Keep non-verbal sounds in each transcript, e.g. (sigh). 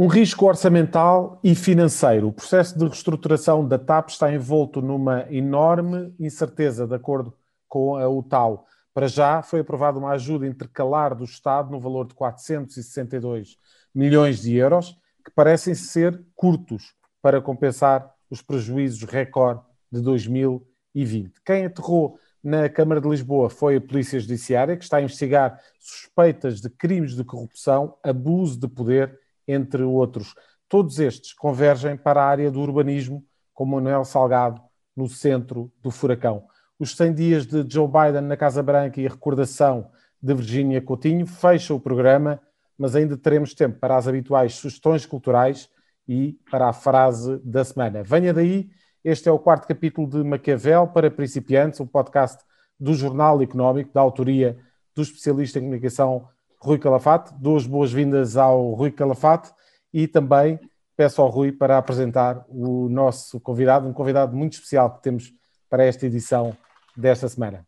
Um risco orçamental e financeiro. O processo de reestruturação da TAP está envolto numa enorme incerteza, de acordo com a UTAU. Para já foi aprovada uma ajuda intercalar do Estado no valor de 462 milhões de euros, que parecem ser curtos para compensar os prejuízos recorde de 2020. Quem aterrou na Câmara de Lisboa foi a Polícia Judiciária, que está a investigar suspeitas de crimes de corrupção, abuso de poder entre outros. Todos estes convergem para a área do urbanismo, com Manuel Salgado no centro do furacão. Os 100 dias de Joe Biden na Casa Branca e a recordação de Virginia Coutinho fecham o programa, mas ainda teremos tempo para as habituais sugestões culturais e para a frase da semana. Venha daí, este é o quarto capítulo de Maquiavel para principiantes, um podcast do Jornal Económico, da autoria do especialista em comunicação Rui Calafate. Duas boas-vindas ao Rui Calafate e também peço ao Rui para apresentar o nosso convidado, um convidado muito especial que temos para esta edição desta semana.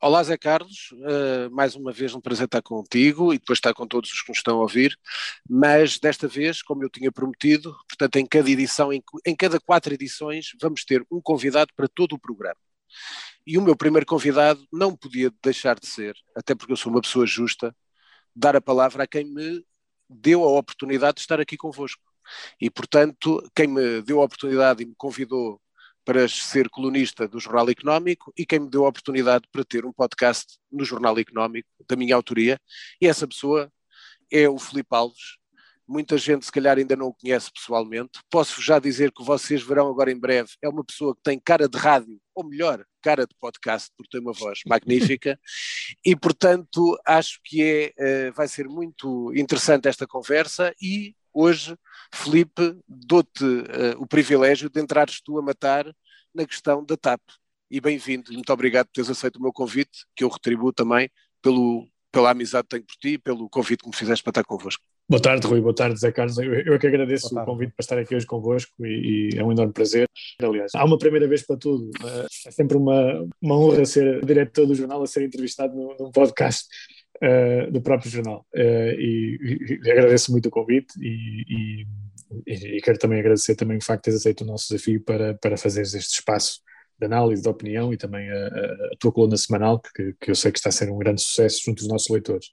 Olá, Zé Carlos. Uh, mais uma vez um prazer estar contigo e depois estar com todos os que nos estão a ouvir. Mas desta vez, como eu tinha prometido, portanto, em cada edição, em, em cada quatro edições, vamos ter um convidado para todo o programa. E o meu primeiro convidado não podia deixar de ser, até porque eu sou uma pessoa justa, dar a palavra a quem me deu a oportunidade de estar aqui convosco. E, portanto, quem me deu a oportunidade e me convidou para ser colunista do Jornal Económico e quem me deu a oportunidade para ter um podcast no Jornal Económico, da minha autoria, e essa pessoa é o Filipe Alves, muita gente se calhar ainda não o conhece pessoalmente. Posso já dizer que vocês verão agora em breve, é uma pessoa que tem cara de rádio, ou melhor, cara de podcast, porque tem uma voz (laughs) magnífica, e portanto acho que é, eh, vai ser muito interessante esta conversa e hoje, Felipe, dou-te uh, o privilégio de entrares tu a matar na questão da TAP. E bem-vindo, muito obrigado por teres aceito o meu convite, que eu retribuo também pelo, pela amizade que tenho por ti e pelo convite que me fizeste para estar convosco. Boa tarde, Rui. Boa tarde, Zé Carlos. Eu, eu é que agradeço o convite para estar aqui hoje convosco e, e, é um enorme prazer. Aliás, há uma primeira vez para tudo. É sempre uma, uma honra ser diretor do jornal a ser entrevistado num, num podcast uh, do próprio jornal. Uh, e, e, agradeço muito o convite e, e, quero também agradecer também o facto de teres aceito o nosso desafio para, para fazeres este espaço de análise, de opinião e também a, a, a tua coluna semanal, que, que eu sei que está a ser um grande sucesso junto dos nossos leitores.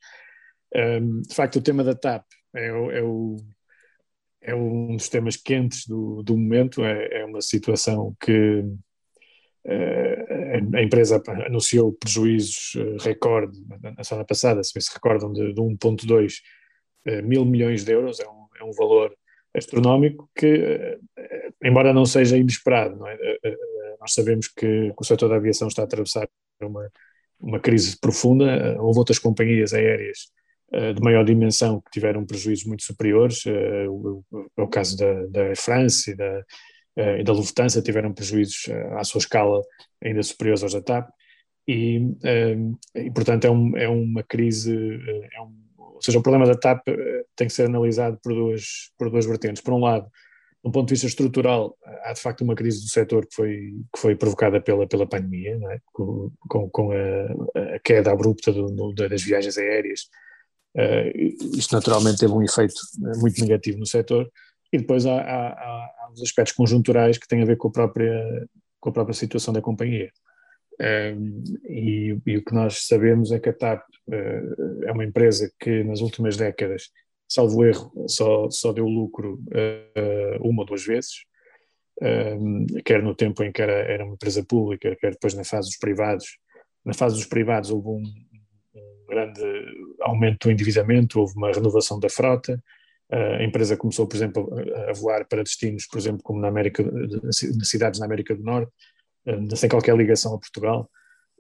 Um, de facto, o tema da TAP é, é, o, é um dos temas quentes do, do momento, é, é uma situação que uh, a empresa anunciou prejuízos uh, recorde na semana passada, se se recordam, de, de 1,2 uh, mil milhões de euros, é um, é um valor astronómico que, embora não seja inesperado, não é? nós sabemos que, o setor da aviação está a atravessar uma, uma crise profunda, houve outras companhias aéreas eh, de maior dimensão que tiveram prejuízos muito superiores, é o caso da, da France e da, e da Lufthansa, tiveram prejuízos à sua escala ainda superiores aos da TAP, e, e portanto é, um, é, uma crise, é um, ou seja, o problema da TAP tem que ser analisado por duas, por duas vertentes. Por um lado, do ponto de vista estrutural, há de facto uma crise do setor que foi, que foi provocada pela, pela pandemia, é? com, com, com a, a, queda abrupta do, das viagens aéreas, Uh, isto naturalmente teve um efeito eh, muito negativo no setor. E depois há, há, há, os aspectos conjunturais que têm a ver com a própria, com a própria situação da companhia. Uh, e, e, o que nós sabemos é que a TAP uh, é uma empresa que nas últimas décadas, salvo erro, só, só deu lucro uma ou duas vezes, quer no tempo em que era, era uma empresa pública, quer depois na fase dos privados. Na fase dos privados houve um, grande aumento do endividamento, houve uma renovação da frota, a empresa começou, por exemplo, a voar para destinos, por exemplo, como na América, nas cidades na América do Norte, eh, sem qualquer ligação a Portugal.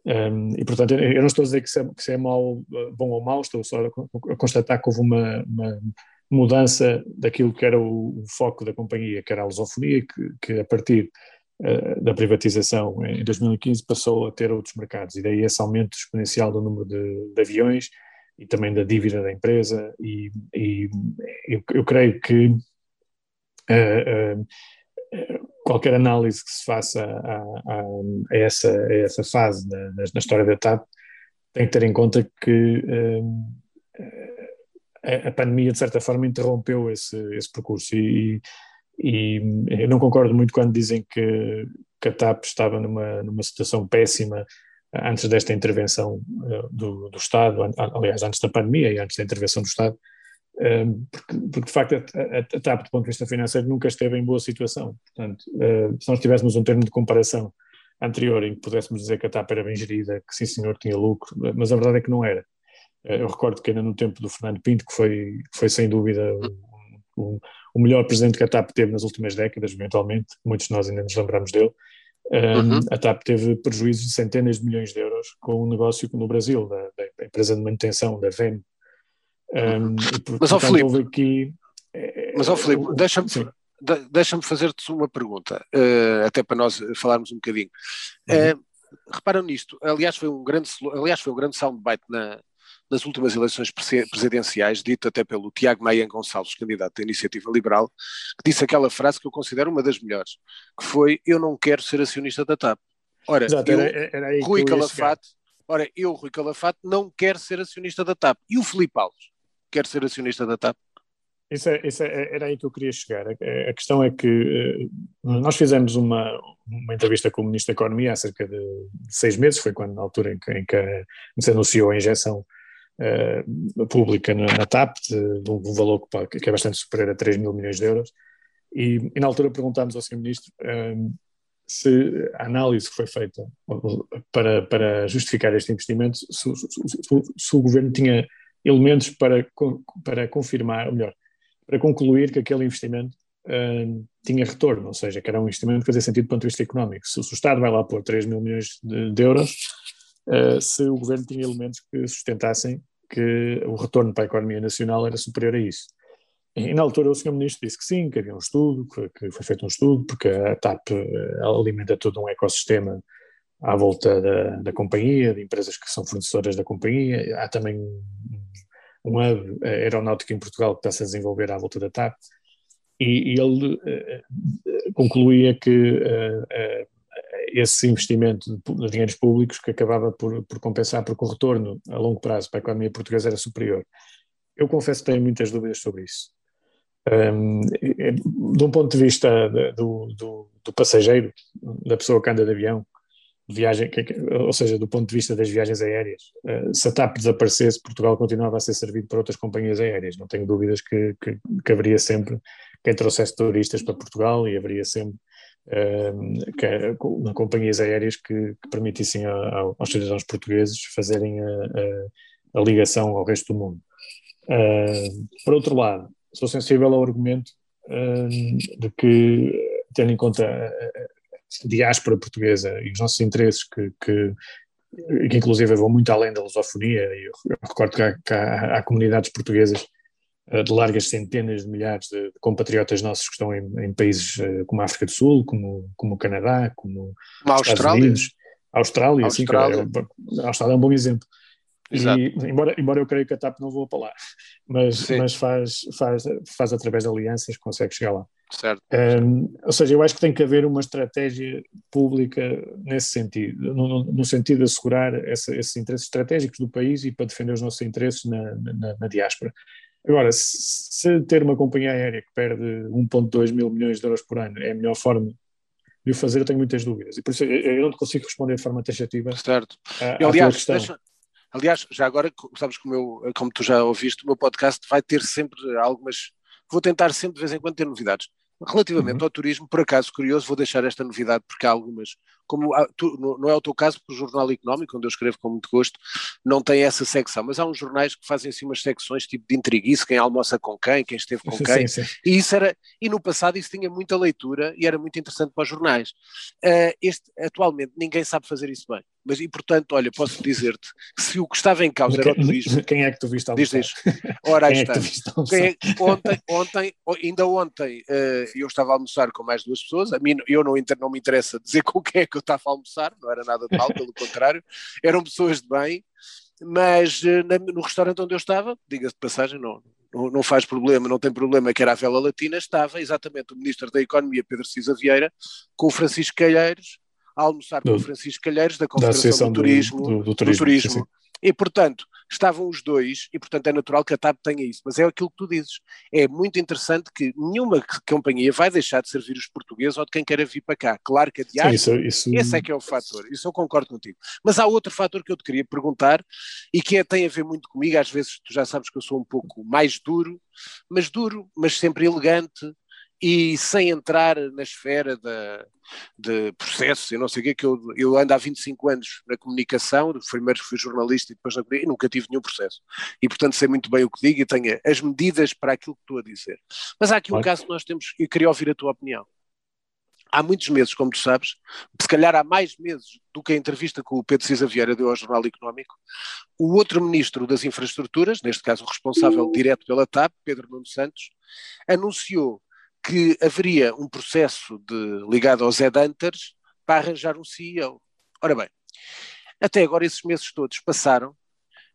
Um, e, portanto, eu não estou a dizer que isso é, que isso é mau, bom ou mau, estou só a, constatar que houve uma, uma, mudança daquilo que era o, o, foco da companhia, que era a lusofonia, que, que a partir uh, da privatização em 2015 passou a ter outros mercados, e daí esse aumento exponencial do número de, de aviões, e também da dívida da empresa, e, e eu, eu, creio que uh, uh, qualquer análise que se faça a, a, a, essa, a essa fase na, na, história da TAP tem que ter em conta que a, a, pandemia, de certa forma, interrompeu esse, esse percurso. E, e, eu não concordo muito quando dizem que, que a TAP estava numa, numa situação péssima antes desta intervenção uh, do, do Estado, aliás, antes da pandemia e antes da intervenção do Estado, um, porque, porque, de facto a, a, TAP, do ponto de vista financeiro, nunca esteve em boa situação. Portanto, se nós tivéssemos um termo de comparação anterior em que pudéssemos dizer que a TAP era bem gerida, que sim senhor tinha lucro, mas a verdade é que não era. Eu recordo que ainda no tempo do Fernando Pinto, que foi, foi sem dúvida o, o melhor presidente que a TAP teve nas últimas décadas, eventualmente, muitos de nós ainda nos lembramos dele, Uhum. A TAP teve prejuízos de centenas de milhões de euros com um negócio no Brasil, da, da empresa de manutenção, da VEM. Um, por, mas, ao Filipe, aqui, é, mas, ao Filipe, deixa-me deixa fazer-te uma pergunta, uh, até para nós falarmos um bocadinho. Uhum. Uh, reparam nisto, aliás foi um grande, aliás foi um grande soundbite na, nas últimas eleições presidenciais, dito até pelo Tiago Maia Gonçalves, candidato da Iniciativa Liberal, que disse aquela frase que eu considero uma das melhores, que foi eu não quero ser acionista da TAP. Ora, Exato, eu, era, era Rui Calafate, ora, eu, Rui Calafate, não quero ser acionista da TAP. E o Filipe Alves quer ser acionista da TAP? Isso, é, isso é, era aí que eu queria chegar. A, a questão é que uh, nós fizemos uma, uma entrevista com o Ministro da Economia há cerca de seis meses, foi quando, na altura em que, em que se anunciou a injeção uh, pública na, na TAP, de, de, um valor que, que, é bastante superior a 3 mil milhões de euros, e, e na altura perguntámos ao Sr. Ministro uh, se a análise que foi feita para, para justificar este investimento, se, se, se, se o Governo tinha elementos para, para confirmar, ou melhor, para concluir que aquele investimento uh, tinha retorno, ou seja, que era um investimento que fazia sentido do ponto de vista económico. Se, se o Estado vai lá pôr 3 mil milhões de, de euros, uh, se o governo tinha elementos que sustentassem que o retorno para a economia nacional era superior a isso. E na altura o Sr. Ministro disse que sim, que havia um estudo, que, que foi feito um estudo, porque a TAP eh, alimenta todo um ecossistema à volta da, da, companhia, de empresas que são fornecedoras da companhia. Há também um hub aeronáutico em Portugal que está-se a desenvolver à volta da TAP. E, e ele concluía que esse investimento de dinheiros públicos que acabava por, por compensar, porque o retorno a longo prazo para a economia portuguesa era superior. Eu confesso que tenho muitas dúvidas sobre isso. Um, de um ponto de vista do, do, do, passageiro, da pessoa que anda de avião, viagem, ou seja, do ponto de vista das viagens aéreas, uh, se a TAP desaparecesse, Portugal continuava a ser servido por outras companhias aéreas. Não tenho dúvidas que, que, que haveria sempre quem trouxesse turistas para Portugal e haveria sempre é companhias aéreas que, que permitissem a, a, aos cidadãos portugueses fazerem a, a, ligação ao resto do mundo. Uh, por outro lado, sou sensível ao argumento de que, tendo em conta a diáspora portuguesa e os nossos interesses, que, que, que inclusive vão muito além da lusofonia, e eu recordo que há, que há, há comunidades portuguesas eh, de largas centenas de milhares de, compatriotas nossos que estão em, em, países eh, como a África do Sul, como, como o Canadá, como a Austrália. Unidos, Austrália, Austrália. É, a Austrália é um bom exemplo. Exato. E, embora, embora eu creio que a TAP não voa para lá, mas, mas faz, faz, faz através de alianças, consegue chegar lá. Certo. Um, ou seja, eu acho que tem que haver uma estratégia pública nesse sentido, no, no sentido de assegurar essa, esses interesses estratégicos do país e para defender os nossos interesses na, na, na diáspora. Agora, se ter uma companhia aérea que perde 1,2 mil milhões de euros por ano é a melhor forma de o fazer, eu tenho muitas dúvidas. E por isso eu não consigo responder de forma taxativa. Certo. Eu, aliás, deixa, aliás, já agora, sabes como, eu, como tu já ouviste, o meu podcast vai ter sempre algumas. Vou tentar sempre de vez em quando ter novidades. Relativamente uhum. ao turismo, por acaso curioso, vou deixar esta novidade porque há algumas, como tu, não é o teu caso, porque o Jornal Económico, onde eu escrevo com muito gosto, não tem essa secção, mas há uns jornais que fazem assim umas secções tipo de intriguice, quem almoça com quem, quem esteve com quem, sim, sim. e isso era, e no passado isso tinha muita leitura e era muito interessante para os jornais. Uh, este, atualmente ninguém sabe fazer isso bem. Mas, e portanto, olha, posso dizer-te que se o que estava em causa era o turismo. Quem é que tu viste almoçar? Diz, diz. Ora, aí está. É é, ontem, ontem, ainda ontem, uh, eu estava a almoçar com mais duas pessoas. A mim, eu não, não me interessa dizer (laughs) com quem é que eu estava a almoçar, não era nada de mal, pelo contrário. Eram pessoas de bem, mas uh, na, no restaurante onde eu estava, diga-se de passagem, não, não, não, faz problema, não tem problema, que era a Vela Latina, estava exatamente o Ministro da Economia, Pedro Cisa Vieira, com o Francisco Calheiros, a almoçar do, com o Francisco Calheiros, da Confederação da do, Turismo, do, do, Turismo, do turismo E, portanto, estavam os dois, e portanto é natural que a TAP tenha isso. Mas é aquilo que tu dizes. É muito interessante que nenhuma companhia vai deixar de servir os portugueses ou de quem queira vir para cá. Claro que a isso, isso... esse é que é o fator. Isso eu concordo contigo. Mas há outro fator que eu te queria perguntar e que é, tem a ver muito comigo. Às vezes tu já sabes que eu sou um pouco mais duro, mas duro, mas sempre elegante e sem entrar na esfera da, de processos e não sei o quê, que eu, eu ando há 25 anos na comunicação, primeiro fui jornalista e depois na e nunca tive nenhum processo. E portanto sei muito bem o que digo e tenho as medidas para aquilo que estou a dizer. Mas há aqui um caso que nós temos, e queria ouvir a tua opinião. Há muitos meses, como tu sabes, se calhar há mais meses do que a entrevista que o Pedro Cisa Vieira deu ao Jornal Económico, o outro ministro das Infraestruturas, neste caso o responsável direto pela TAP, Pedro Nuno Santos, anunciou que haveria um processo de, ligado aos headhunters para arranjar um CEO. Ora bem, até agora esses meses todos passaram,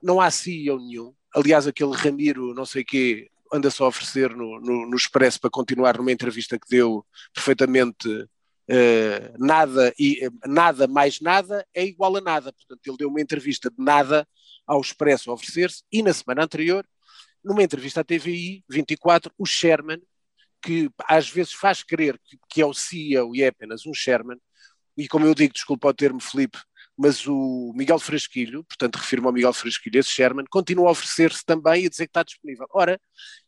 não há CEO nenhum. Aliás, aquele Ramiro, não sei quê, anda só a oferecer no, no, no Expresso para continuar numa entrevista que deu perfeitamente uh, nada e nada mais nada é igual a nada. Portanto, ele deu uma entrevista de nada ao Expresso a oferecer-se e na semana anterior, numa entrevista à TVI 24, o Sherman, que às vezes faz crer que, que é o CEO e é apenas um Sherman, e como eu digo, desculpa o termo, Felipe, mas o Miguel Frasquilho, portanto refiro-me ao Miguel Frasquilho, esse Sherman, continua a oferecer-se também e a dizer que está disponível. Ora,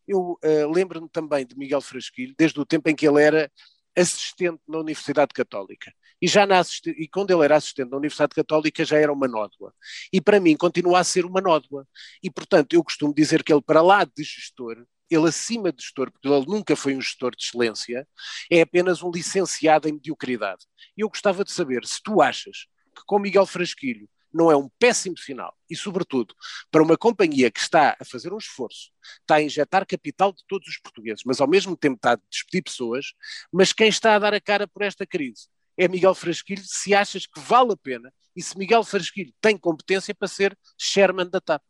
eu uh, lembro-me também de Miguel Frasquilho, desde o tempo em que ele era assistente na Universidade Católica. E já na e quando ele era assistente na Universidade Católica já era uma nódoa. E para mim continua a ser uma nódoa. E portanto eu costumo dizer que ele, para lá de gestor, ele acima de gestor, porque ele nunca foi um gestor de excelência, é apenas um licenciado em mediocridade. E eu gostava de saber se tu achas que com Miguel Frasquilho não é um péssimo sinal e, sobretudo, para uma companhia que está a fazer um esforço, está a injetar capital de todos os portugueses, mas ao mesmo tempo está a despedir pessoas, mas quem está a dar a cara por esta crise é Miguel Frasquilho, se achas que vale a pena e se Miguel Frasquilho tem competência para ser chairman da TAP.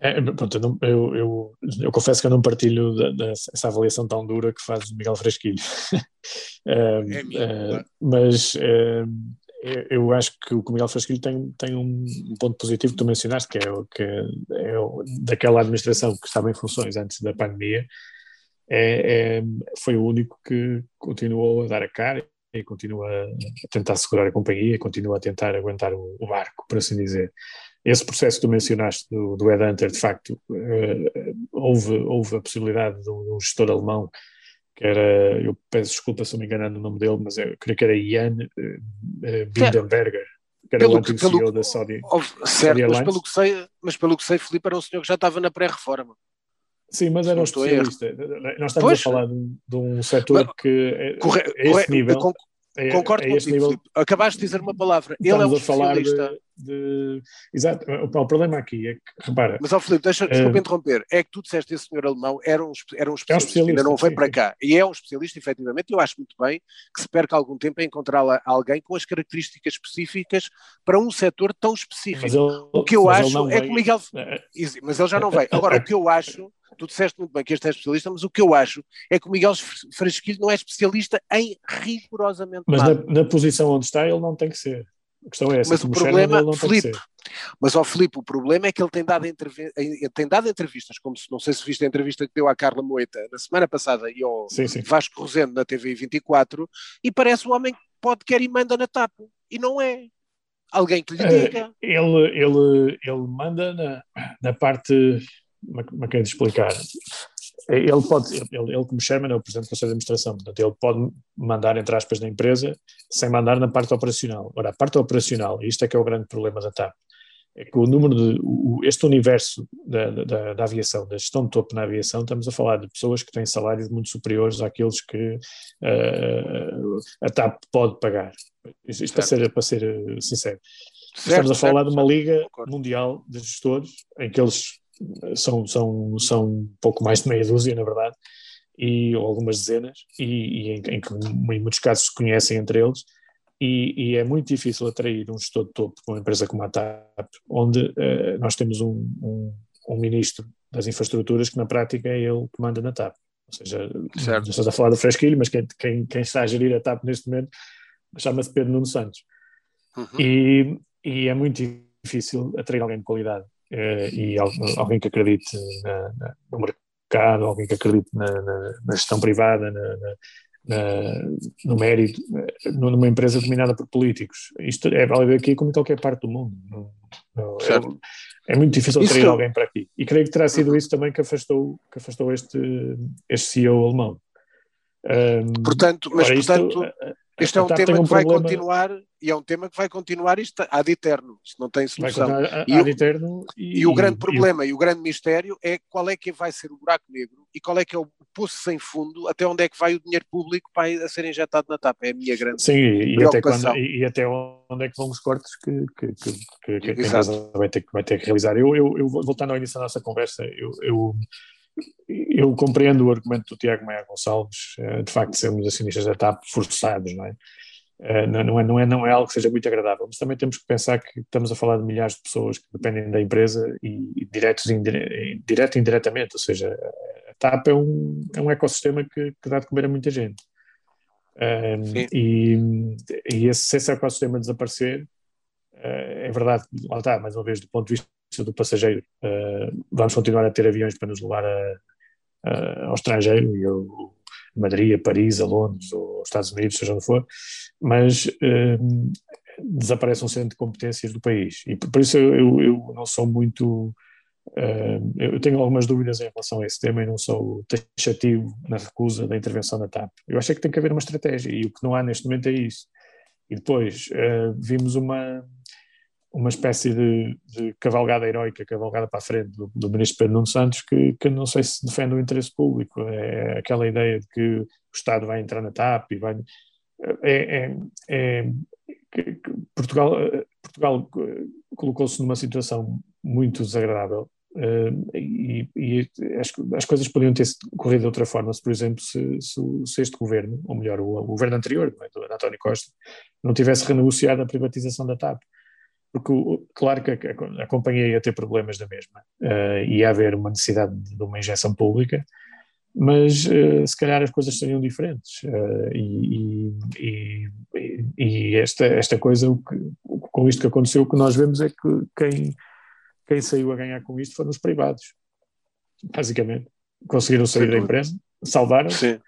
É, pronto, eu, não, eu, eu, eu, confesso que eu não partilho dessa avaliação tão dura que faz Miguel Fresquilho. (laughs) é, é, mas é, eu acho que o Miguel Fresquilho tem, tem um ponto positivo que tu mencionaste, que é, que é daquela administração que estava em funções antes da pandemia, é, é, foi o único que continuou a dar a cara e continua a tentar segurar a companhia, continua a tentar aguentar o, o barco, por assim dizer esse processo que tu mencionaste do, do Headhunter, de facto, uh, houve, houve a possibilidade de um, gestor alemão que era, eu peço desculpa se eu me engano no nome dele, mas eu creio que era uh, Bindenberger, que era pelo, o antigo CEO da Saudi, certo, mas pelo, que sei, mas pelo que sei, Filipe era um senhor que já estava na pré-reforma. Sim, mas era um especialista. Nós estamos pois, a falar de, de um setor que, é, corre, a esse corre, nível... É, Concordo é contigo, nível... Acabaste de dizer uma palavra. Ele é um especialista. De. Exato. O, problema aqui é que, repara. Mas, ó Filipe, deixa, desculpa uh... interromper. É que tu disseste que esse senhor alemão era um, era um especialista, é um especialista ainda não veio para cá. E é um especialista, efetivamente. Eu acho muito bem que se perca algum tempo a encontrar alguém com as características específicas para um setor tão específico. Ele, o que eu acho é que o Miguel. É. Mas ele já não veio. Agora, o que eu acho tu disseste muito bem que este é especialista, mas o que eu acho é que o Miguel Frasquilho não é especialista em rigorosamente mas nada. Mas na, na, posição onde está ele não tem que ser. A questão é essa. Mas o problema, Filipe, mas ao Filipe, o problema é que ele tem dado, tem dado entrevistas, como se, não sei se viste a entrevista que deu à Carla Moeta na semana passada e ao sim, sim. Vasco Rosendo na TV 24, e parece um homem que pode, quer e manda na tapa. E não é. Alguém que lhe eh, diga. Ele, ele, ele manda na, na parte como é que é de explicar? Ele pode, ele, ele como chairman é o presidente do Conselho de Administração, portanto ele pode mandar, entre aspas, na empresa, sem mandar na parte operacional. Ora, a parte operacional, e isto é que é o grande problema da TAP, é que o número de, o, este universo da, da, da, aviação, da gestão de topo na aviação, estamos a falar de pessoas que têm salários muito superiores àqueles que uh, a TAP pode pagar. Isto, isto para, ser, para ser sincero. Certo, estamos a falar certo, de uma liga mundial de gestores em que eles são, são, são um pouco mais de meia dúzia, na verdade, e, ou algumas dezenas, e, e em, em, em muitos casos se conhecem entre eles, e, e, é muito difícil atrair um gestor de topo com uma empresa como a TAP, onde uh, nós temos um, um, um, ministro das infraestruturas que na prática é ele que manda na TAP. Ou seja, certo. não estás a falar do Fresquilho, mas quem, quem, quem, está a gerir a TAP neste momento chama-se Pedro Nuno Santos. Uhum. E, e é muito difícil atrair alguém de qualidade e alguém que acredite na, na, no mercado, alguém que acredite na, na gestão privada, no mérito, numa empresa dominada por políticos. Isto é válido aqui como em qualquer parte do mundo. É, é, muito difícil atrair isso... alguém para aqui. E creio que terá sido isso também que afastou, que afastou este, este CEO alemão. Um, portanto, mas portanto, isto, este é um tema um que vai continuar e é um tema que vai continuar isto ad eterno, isto não tem solução. e, o, eterno e, e, o grande problema e, e, o grande mistério é qual é que vai ser o buraco negro e qual é que é o poço sem fundo, até onde é que vai o dinheiro público para a ser injetado na tapa, é a minha grande Sim, e até, quando, e, até onde é que vão os cortes que, que, que, que, que a vai ter, vai ter que realizar. Eu, eu, eu, voltando ao início da nossa conversa, eu, eu eu compreendo o argumento do Tiago Maia Gonçalves, eh, de facto, sermos acionistas da TAP forçados, não é? Eh, não é, não, é, não é algo que seja muito agradável, mas também temos que pensar que estamos a falar de milhares de pessoas que dependem da empresa e diretos e direto e indiretamente, ou seja, a TAP é um, é um ecossistema que, que dá de comer a muita gente. Um, e, e esse, se esse ecossistema desaparecer, é verdade, lá está, mais uma vez, do ponto de vista do passageiro. Uh, vamos continuar a ter aviões para nos levar a, a, ao estrangeiro, e eu, Madrid, a Paris, a Londres, ou Estados Unidos, seja onde for, mas uh, desaparece um centro de competências do país. E por, isso eu, eu, não sou muito. Eu tenho algumas dúvidas em relação a esse tema e não sou taxativo na recusa da intervenção da TAP. Eu acho que tem que haver uma estratégia e o que não há neste momento é isso. E depois uh, vimos uma, uma espécie de, de, cavalgada heroica, cavalgada para a frente do, do ministro Pedro Nuno Santos, que, que, não sei se defende o interesse público. É aquela ideia de que o Estado vai entrar na TAP e vai. É, é, é Portugal, Portugal colocou-se numa situação muito desagradável uh, e, e as, as, coisas poderiam ter corrido de outra forma se, por exemplo, se, se, se este governo, ou melhor, o, o governo anterior, é, do António Costa, não tivesse renegociado a privatização da TAP porque claro que a, a, companhia ia ter problemas da mesma, uh, ia haver uma necessidade de uma injeção pública, mas uh, se calhar as coisas seriam diferentes. Uh, e, e, e, esta, esta coisa, que, com isto que aconteceu, o que nós vemos é que quem, quem saiu a ganhar com isto foram os privados, basicamente. Conseguiram sair da empresa, salvaram-se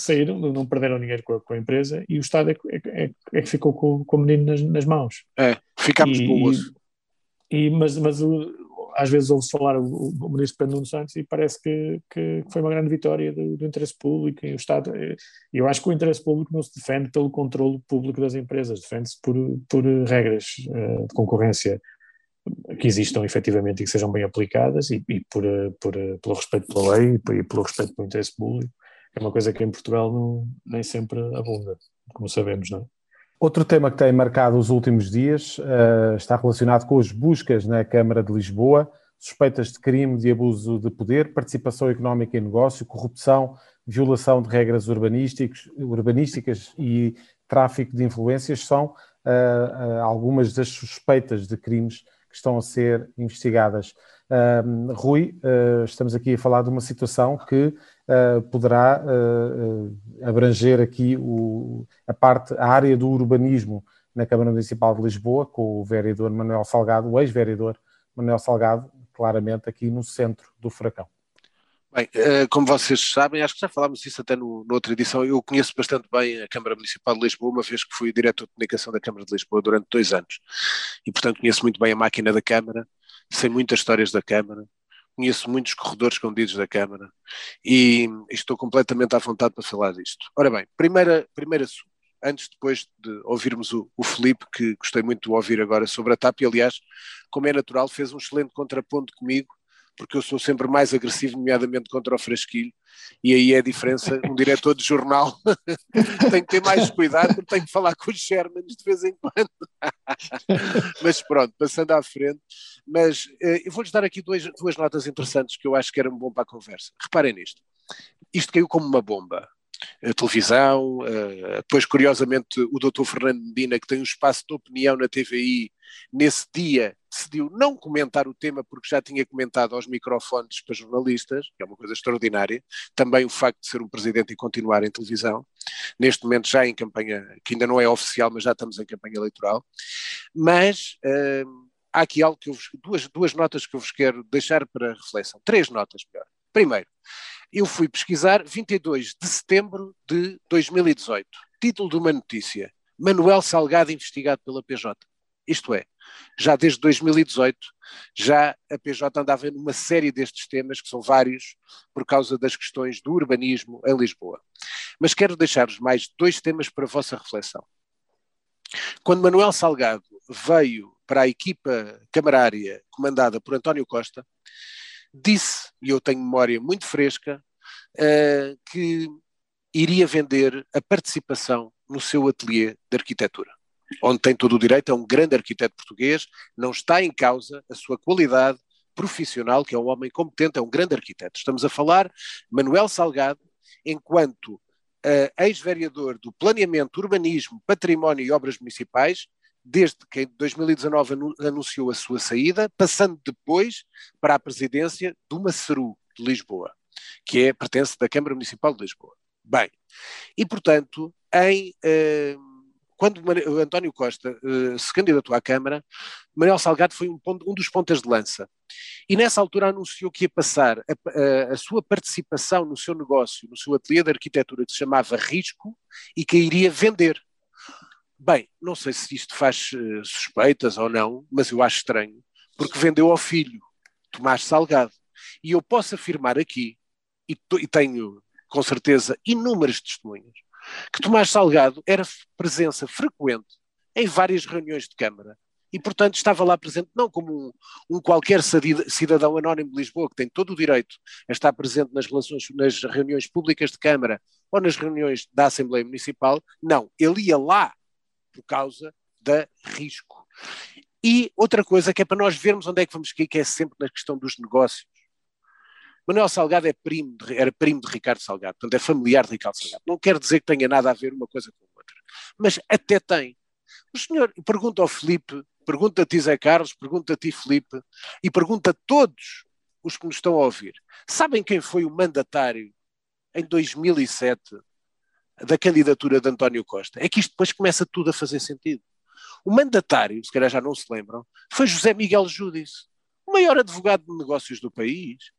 saíram, não perderam dinheiro com a, com a empresa e o Estado é, é, é, é que ficou com, com o menino nas, nas mãos. É, ficámos boas. E, mas mas o, às vezes ouve-se falar o, o ministro Pedro Nuno Santos e parece que, que foi uma grande vitória do, do, interesse público e o Estado. E eu acho que o interesse público não se defende pelo controle público das empresas, defende-se por, por regras uh, de concorrência que existam efetivamente e que sejam bem aplicadas e, e por, por, pelo respeito pela lei e pelo respeito pelo interesse público é uma coisa que em Portugal não, nem sempre abunda, como sabemos, não é? Outro tema que tem marcado os últimos dias uh, está relacionado com as buscas na Câmara de Lisboa, suspeitas de crime de abuso de poder, participação económica em negócio, corrupção, violação de regras urbanísticas e tráfico de influências são uh, uh, algumas das suspeitas de crimes que estão a ser investigadas. Rui, estamos aqui a falar de uma situação que uh, poderá uh, abranger aqui o, a parte, a área do urbanismo na Câmara Municipal de Lisboa, com o vereador Manuel Salgado, o ex-vereador Manuel Salgado, claramente aqui no centro do furacão. Bem, como vocês sabem, acho que já falámos disso até no, noutra edição, eu conheço bastante bem a Câmara Municipal de Lisboa, uma vez que fui diretor de comunicação da Câmara de Lisboa durante dois anos. E, portanto, conheço muito bem a máquina da Câmara, sei muitas histórias da Câmara, conheço muitos corredores escondidos da Câmara e estou completamente à vontade para falar disto. Ora bem, primeira, primeiro assunto, antes depois de ouvirmos o, o Felipe, que gostei muito de ouvir agora sobre a TAP, e aliás, como é natural, fez um excelente contraponto comigo porque eu sou sempre mais agressivo, nomeadamente contra o fresquilho, e aí é a diferença. Um diretor de jornal (laughs) tem que ter mais cuidado, porque tem que falar com os Shermans de vez em quando. (laughs) Mas pronto, passando à frente. Mas uh, eu vou-lhes dar aqui dois, duas notas interessantes que eu acho que eram bom para a conversa. Reparem nisto. Isto caiu como uma bomba a televisão, uh, depois curiosamente o doutor Fernando Medina, que tem um espaço de opinião na TVI, nesse dia decidiu não comentar o tema porque já tinha comentado aos microfones para jornalistas, que é uma coisa extraordinária, também o facto de ser um presidente e continuar em televisão, neste momento já em campanha, que ainda não é oficial, mas já estamos em campanha eleitoral, mas uh, há aqui algo que eu vos, duas, duas notas que eu vos quero deixar para reflexão. Três notas, melhor. Primeiro, eu fui pesquisar 22 de setembro de 2018. Título de uma notícia: Manuel Salgado investigado pela PJ. Isto é, já desde 2018, já a PJ andava numa série destes temas, que são vários, por causa das questões do urbanismo em Lisboa. Mas quero deixar-vos mais dois temas para a vossa reflexão. Quando Manuel Salgado veio para a equipa camarária comandada por António Costa, disse, e eu tenho memória muito fresca, uh, que iria vender a participação no seu ateliê de arquitetura, onde tem todo o direito, é um grande arquiteto português, não está em causa a sua qualidade profissional, que é um homem competente, é um grande arquiteto. Estamos a falar Manuel Salgado, enquanto uh, ex-vereador do Planeamento, Urbanismo, Património e Obras Municipais, desde que em 2019 anunciou a sua saída, passando depois para a presidência do Maceru de Lisboa, que é, pertence da Câmara Municipal de Lisboa. Bem, e portanto, em, eh, quando António Costa eh, se candidatou à Câmara, Manuel Salgado foi um, ponto, um, dos pontas de lança. E nessa altura anunciou que ia passar a, a, a, sua participação no seu negócio, no seu ateliê de arquitetura que se chamava Risco, e que iria vender. Bem, não sei se isto faz uh, suspeitas ou não, mas eu acho estranho, porque vendeu ao filho, Tomás Salgado. E eu posso afirmar aqui, e, e tenho com certeza inúmeras testemunhas, que Tomás Salgado era presença frequente em várias reuniões de Câmara. E, portanto, estava lá presente não como um, um, qualquer cidadão anónimo de Lisboa, que tem todo o direito a estar presente nas, relações, nas reuniões públicas de Câmara ou nas reuniões da Assembleia Municipal. Não, ele ia lá por causa da risco. E outra coisa que é para nós vermos onde é que vamos cair, que é sempre na questão dos negócios. Manuel Salgado é primo de, era primo de Ricardo Salgado, portanto é familiar de Ricardo Salgado. Não quer dizer que tenha nada a ver uma coisa com a outra, mas até tem. O senhor pergunta ao Felipe, pergunta a ti Zé Carlos, pergunta a ti Felipe e pergunta a todos os que nos estão a ouvir. Sabem quem foi o mandatário em 2007 da candidatura de António Costa. É que isto depois começa tudo a fazer sentido. O mandatário, se calhar já não se lembram, foi José Miguel Júdice, o maior advogado de negócios do país.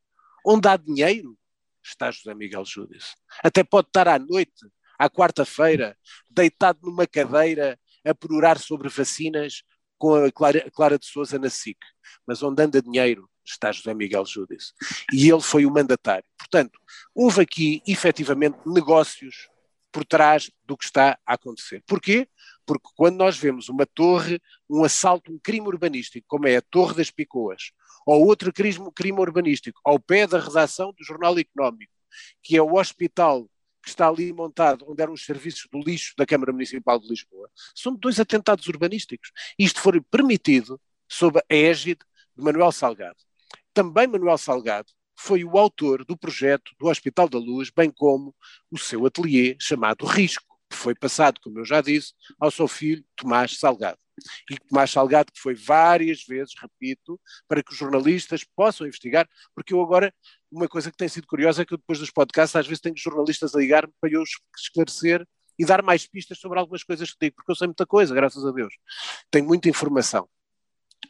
Onde há dinheiro, está José Miguel Júdice. Até pode estar à noite, à quarta-feira, deitado numa cadeira a perorar sobre vacinas com a Clara, Clara de Souza na SIC. Mas onde anda dinheiro, está José Miguel Júdice. E ele foi o mandatário. Portanto, houve aqui, efetivamente, negócios por trás do que está a acontecer. Porquê? Porque quando nós vemos uma torre, um assalto, um crime urbanístico, como é a Torre das Picoas, ou outro crime, urbanístico, ao pé da redação do Jornal Económico, que é o hospital que está ali montado, onde eram os serviços do lixo da Câmara Municipal de Lisboa, são dois atentados urbanísticos. Isto foi permitido sob a égide de Manuel Salgado. Também Manuel Salgado foi o autor do projeto do Hospital da Luz, bem como o seu ateliê chamado Risco, foi passado, como eu já disse, ao seu filho Tomás Salgado. E Tomás Salgado, que foi várias vezes, repito, para que os jornalistas possam investigar, porque eu agora, uma coisa que tem sido curiosa é que depois dos podcasts, às vezes tenho jornalistas a ligar-me para eu esclarecer e dar mais pistas sobre algumas coisas que digo, porque eu sei muita coisa, graças a Deus. Tenho muita informação.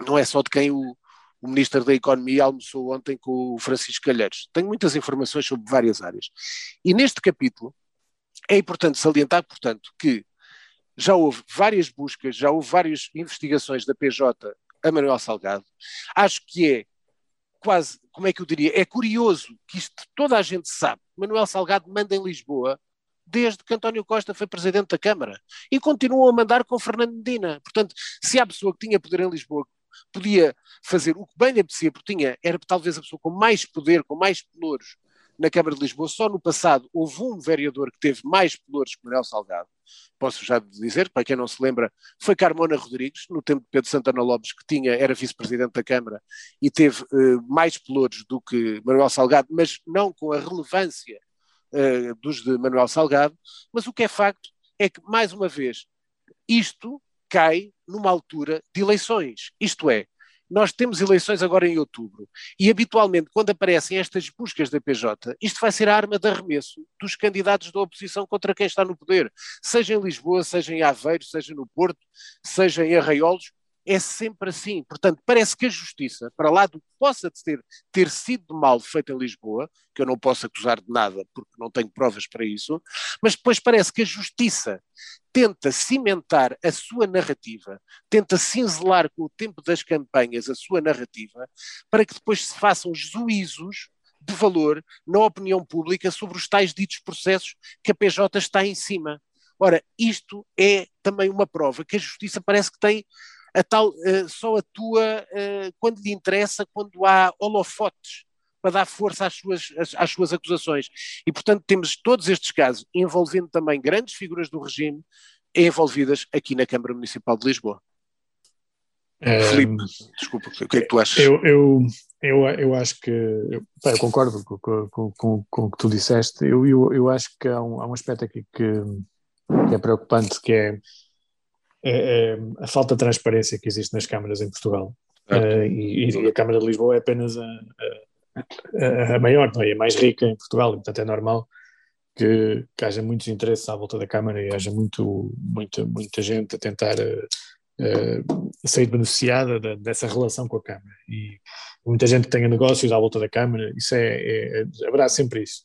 Não é só de quem o, o Ministro da Economia almoçou ontem com o Francisco Calheiros. Tenho muitas informações sobre várias áreas. E neste capítulo é importante salientar, portanto, que já houve várias buscas, já houve várias investigações da PJ a Manuel Salgado. Acho que é quase, como é que eu diria, é curioso que isto toda a gente sabe. Manuel Salgado manda em Lisboa desde que António Costa foi presidente da Câmara e continua a mandar com Fernando Medina. Portanto, se há pessoa que tinha poder em Lisboa podia fazer o que bem lhe apetecia, porque tinha, era talvez a pessoa com mais poder, com mais pelouros na Câmara de Lisboa. Só no passado houve um vereador que teve mais pelouros que Manuel Salgado. Posso já dizer, para quem não se lembra, foi Carmona Rodrigues, no tempo de Pedro Santana Lopes, que tinha, era vice-presidente da Câmara e teve uh, mais pelouros do que Manuel Salgado, mas não com a relevância uh, dos de Manuel Salgado. Mas o que é facto é que, mais uma vez, isto cai numa altura de eleições. Isto é, nós temos eleições agora em outubro e habitualmente quando aparecem estas buscas da PJ, isto vai ser a arma de arremesso dos candidatos da oposição contra quem está no poder, seja em Lisboa, seja em Aveiro, seja no Porto, seja em Arraiolos é sempre assim. Portanto, parece que a justiça, para lá do que possa ter, ter sido mal feito em Lisboa, que eu não posso acusar de nada porque não tenho provas para isso, mas depois parece que a justiça tenta cimentar a sua narrativa, tenta cinzelar com o tempo das campanhas a sua narrativa, para que depois se façam juízos de valor na opinião pública sobre os tais ditos processos que a PJ está em cima. Ora, isto é também uma prova que a justiça parece que tem a tal, uh, só atua uh, quando lhe interessa, quando há holofotes para dar força às suas, às, às, suas acusações. E, portanto, temos todos estes casos envolvendo também grandes figuras do regime envolvidas aqui na Câmara Municipal de Lisboa. É, Filipe, desculpa, o que é que tu achas? Eu, eu, eu, eu acho que, eu, eu concordo com, com, com, com, o que tu disseste, eu, eu, eu acho que há um, há um aspecto aqui que, que é preocupante, que é é, é, a falta de transparência que existe nas câmaras em Portugal. Uh, e, e, a Câmara de Lisboa é apenas a, a, a maior, não é? a mais rica em Portugal, e, portanto é normal que, que, haja muitos interesses à volta da Câmara e haja muito, muita, muita gente a tentar uh, uh, sair beneficiada da, dessa relação com a Câmara. E muita gente que tenha negócios à volta da Câmara, isso é, é, é haverá sempre isso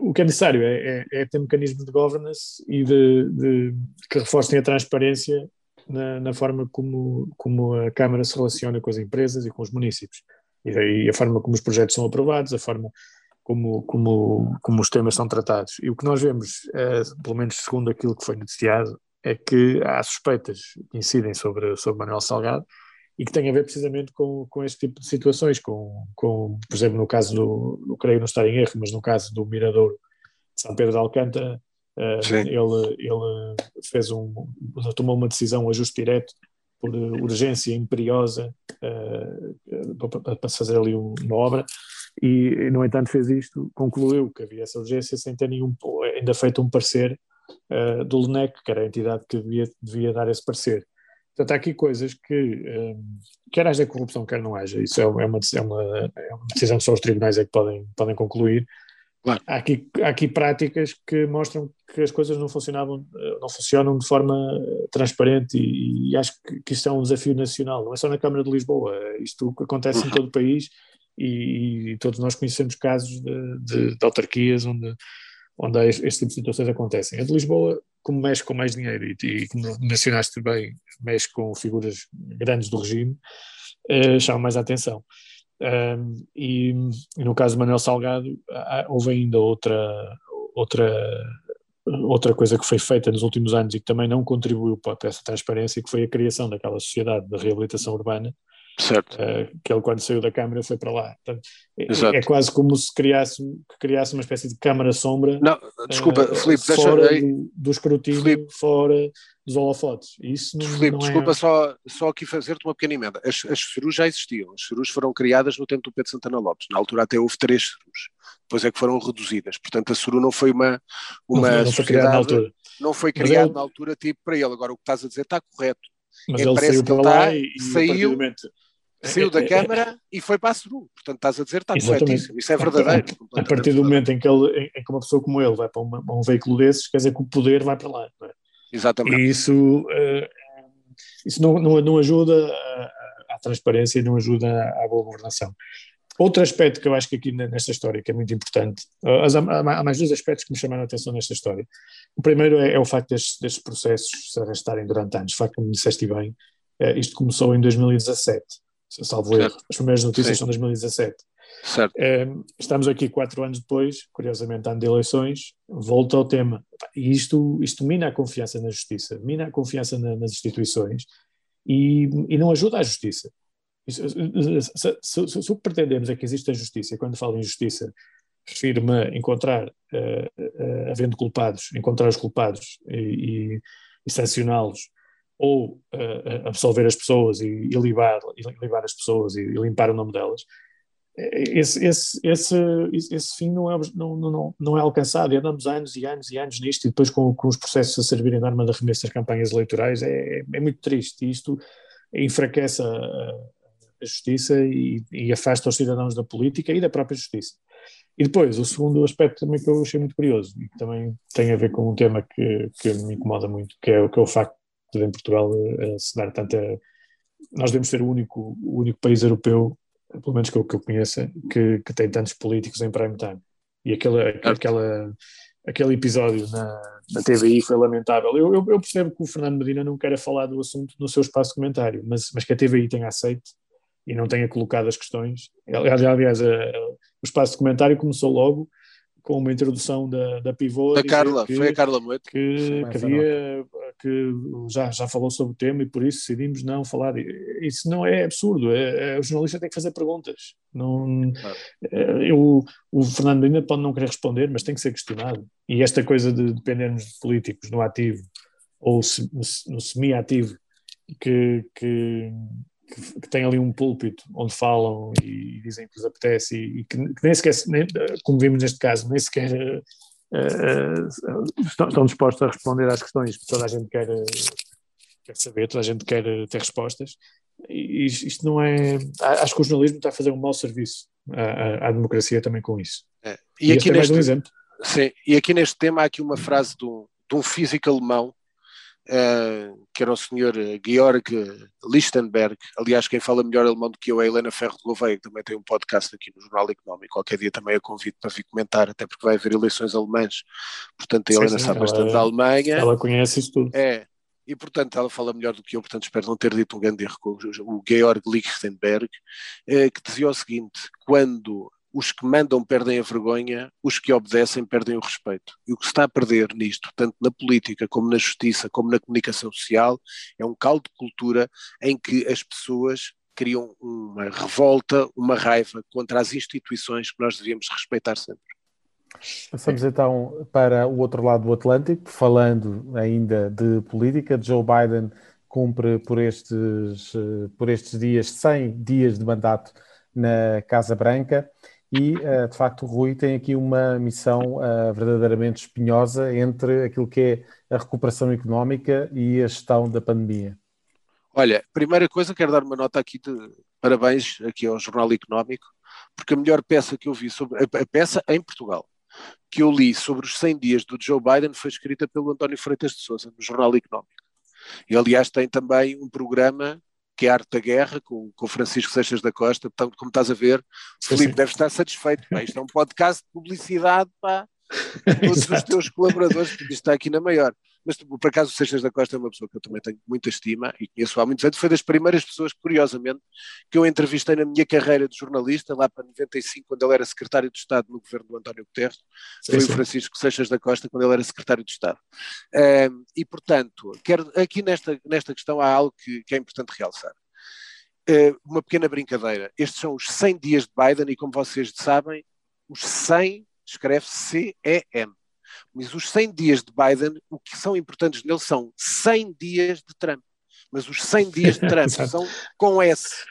o que é necessário é, é, é ter mecanismos de governance e de, de que reforcem a transparência na, na, forma como, como a Câmara se relaciona com as empresas e com os municípios. E daí a forma como os projetos são aprovados, a forma como, como, como os temas são tratados. E o que nós vemos, é, pelo menos segundo aquilo que foi noticiado, é que há suspeitas que incidem sobre, sobre Manuel Salgado e que tem a ver precisamente com, com este tipo de situações, com, com, por exemplo, no caso do, não creio não estar em erro, mas no caso do Miradouro de São Pedro de Alcântara, uh, ele, ele fez um, tomou uma decisão, um ajuste direto, por urgência imperiosa, uh, para, para fazer ali uma obra, e, no entanto fez isto, concluiu que havia essa urgência sem ter nenhum, ainda feito um parecer uh, do LNEC, que era a entidade que devia, devia dar esse parecer. Portanto, há aqui coisas que, um, quer haja corrupção, quer não haja, isso é uma, é uma, é uma decisão que só os tribunais é que podem, podem concluir. Claro. Há, aqui, há aqui práticas que mostram que as coisas não funcionavam, eh, não funcionam de forma eh, transparente e, e acho que, que isto é um desafio nacional, não é só na Câmara de Lisboa, isto acontece uhum. em todo o país e, e, todos nós conhecemos casos de, de, de autarquias onde, onde este tipo de situações acontecem. A de Lisboa como mexe com mais dinheiro e, e como mencionaste bem, mexe com figuras grandes do regime, uh, chama mais a atenção. Um, e, e, no caso de Manuel Salgado, há, houve ainda outra, outra, outra coisa que foi feita nos últimos anos e que também não contribuiu para essa transparência, que foi a criação daquela sociedade de reabilitação urbana, Certo. Uh, que ele, quando saiu da Câmara, foi para lá. Portanto, é, é, quase como se criasse, criasse uma espécie de Câmara Sombra. Não, desculpa, uh, Filipe, fora deixa... do, do escrutínio, Filipe. fora dos holofotes. Isso não, Filipe, não desculpa é... só, só aqui fazer-te uma pequena emenda. As, as cerus já existiam. As cerus foram criadas no tempo do Pedro Santana Lopes. Na altura até houve três cerus. Depois é que foram reduzidas. Portanto, a ceru não foi uma, uma não, não foi criada na altura. Não foi criado na altura tipo para ele. Agora o que estás a dizer está correto. Mas é, ele saiu para lá e, e saiu, da Câmara e foi para a SURU. Portanto, estás a dizer, está corretíssimo. Isso é verdadeiro. A, partir do momento em que, ele, em, que uma pessoa como ele vai para uma, um veículo desses, quer dizer que o poder vai para lá. É? Exatamente. E isso, uh, isso não, não, não ajuda à transparência e não ajuda à boa governação. Outro aspecto que eu acho que aqui nesta história que é muito importante, há mais dois aspectos que me chamaram a atenção nesta história. O primeiro é, é o facto destes, destes, processos se arrastarem durante anos. De facto, como disseste bem, eh, isto começou em 2017 salvo erro. As primeiras notícias Sim. são de 2017. Certo. É, estamos aqui quatro anos depois, curiosamente, ano de eleições, volta ao tema. E isto, isto mina a confiança na justiça, mina a confiança na, nas instituições e, e, não ajuda a justiça. Se, se, se, se, o que pretendemos é que exista justiça, quando falo em justiça, refiro-me encontrar, uh, uh, havendo culpados, encontrar os culpados e, e, e sancioná-los ou uh, absolver as pessoas e, e, libar, e libar as pessoas e, e, limpar o nome delas, esse, esse, esse, esse fim não é, não, não, não é alcançado e andamos anos e anos e anos nisto e depois com, com os processos a servirem de arma de arremesso das campanhas eleitorais é, é muito triste isto enfraquece a, a justiça e, e, afasta os cidadãos da política e da própria justiça. E depois, o segundo aspecto também que eu achei muito curioso e que também tem a ver com um tema que, que me incomoda muito, que é, que é o facto em Portugal se dar tanta nós devemos ser o único, o único país europeu, pelo menos que eu, que eu conheça, que, que tem tantos políticos em prime time. E aquela, aquela, aquele episódio na, na TVI foi lamentável. Eu, eu, eu, percebo que o Fernando Medina não queira falar do assunto no seu espaço de comentário, mas, mas que a TVI tenha aceito e não tenha colocado as questões. Aliás, aliás a, a, o espaço de comentário começou logo com uma introdução da, da pivô. Da Carla, que, foi a Carla Moeto. Que, que, havia, que já, já falou sobre o tema e por isso decidimos não falar. Isso não é absurdo, é, é o jornalista tem que fazer perguntas. Não, claro. é, eu, o Fernando ainda pode não querer responder, mas tem que ser questionado. E esta coisa de dependermos de políticos no ativo ou se, no, semi-ativo que, que que, têm ali um púlpito onde falam e, dizem que lhes apetece e, e que, que, nem sequer, nem, como vimos neste caso, nem sequer uh, estão, estão, dispostos a responder às questões que toda a gente quer, quer saber, toda a gente quer ter respostas. E isto não é. Acho que o jornalismo está a fazer um mau serviço à, à democracia também com isso. É. E, e, aqui neste, é um exemplo. Sim, e aqui neste tema há aqui uma frase de um, de um físico alemão Uh, que era o senhor Georg Lichtenberg. Aliás, quem fala melhor alemão do que eu é a Helena Ferro de Gouveia, que também tem um podcast aqui no Jornal Económico. Qualquer dia também a convido para vir comentar, até porque vai haver eleições alemãs. Portanto, a sim, Helena sim, sabe bastante da Alemanha. Ela conhece isso tudo. É. E, portanto, ela fala melhor do que eu, portanto, espero não ter dito um grande erro com o Georg Lichtenberg, eh, que dizia o seguinte: quando os que mandam perdem a vergonha, os que obedecem perdem o respeito. E o que se está a perder nisto, tanto na política como na justiça, como na comunicação social, é um caldo de cultura em que as pessoas criam uma revolta, uma raiva contra as instituições que nós devíamos respeitar sempre. Passamos então para o outro lado do Atlântico, falando ainda de política. Joe Biden cumpre por estes, por estes dias 100 dias de mandato na Casa Branca e, uh, de facto, o Rui tem aqui uma missão uh, verdadeiramente espinhosa entre aquilo que é a recuperação económica e a gestão da pandemia. Olha, primeira coisa, quero dar uma nota aqui de parabéns aqui ao Jornal Económico, porque a melhor peça que eu vi sobre a, peça em Portugal que eu li sobre os 100 dias do Joe Biden foi escrita pelo António Freitas de Souza no Jornal Económico. E aliás tem também um programa que é a Arte da Guerra, com, com Francisco Seixas da Costa. Portanto, como estás a ver, o Filipe deve estar satisfeito. Pá. Isto é um podcast de publicidade para (laughs) todos os teus colaboradores, porque isto está aqui na maior. Mas por acaso o Seixas da Costa é uma pessoa que eu também tenho muita estima e conheço há muitos anos. Foi das primeiras pessoas, curiosamente, que eu entrevistei na minha carreira de jornalista, lá para 95, quando ele era secretário de Estado no governo do António Guterres. Sim, foi sim. o Francisco Seixas da Costa, quando ele era secretário de Estado. Um, e, portanto, quero, aqui nesta, nesta questão há algo que, que é importante realçar. Uma pequena brincadeira. Estes são os 100 dias de Biden e, como vocês sabem, os 100 escreve C-E-M. Mas os 100 dias de Biden, o que são importantes nele são 100 dias de Trump. Mas os 100 dias de Trump (laughs) são com S.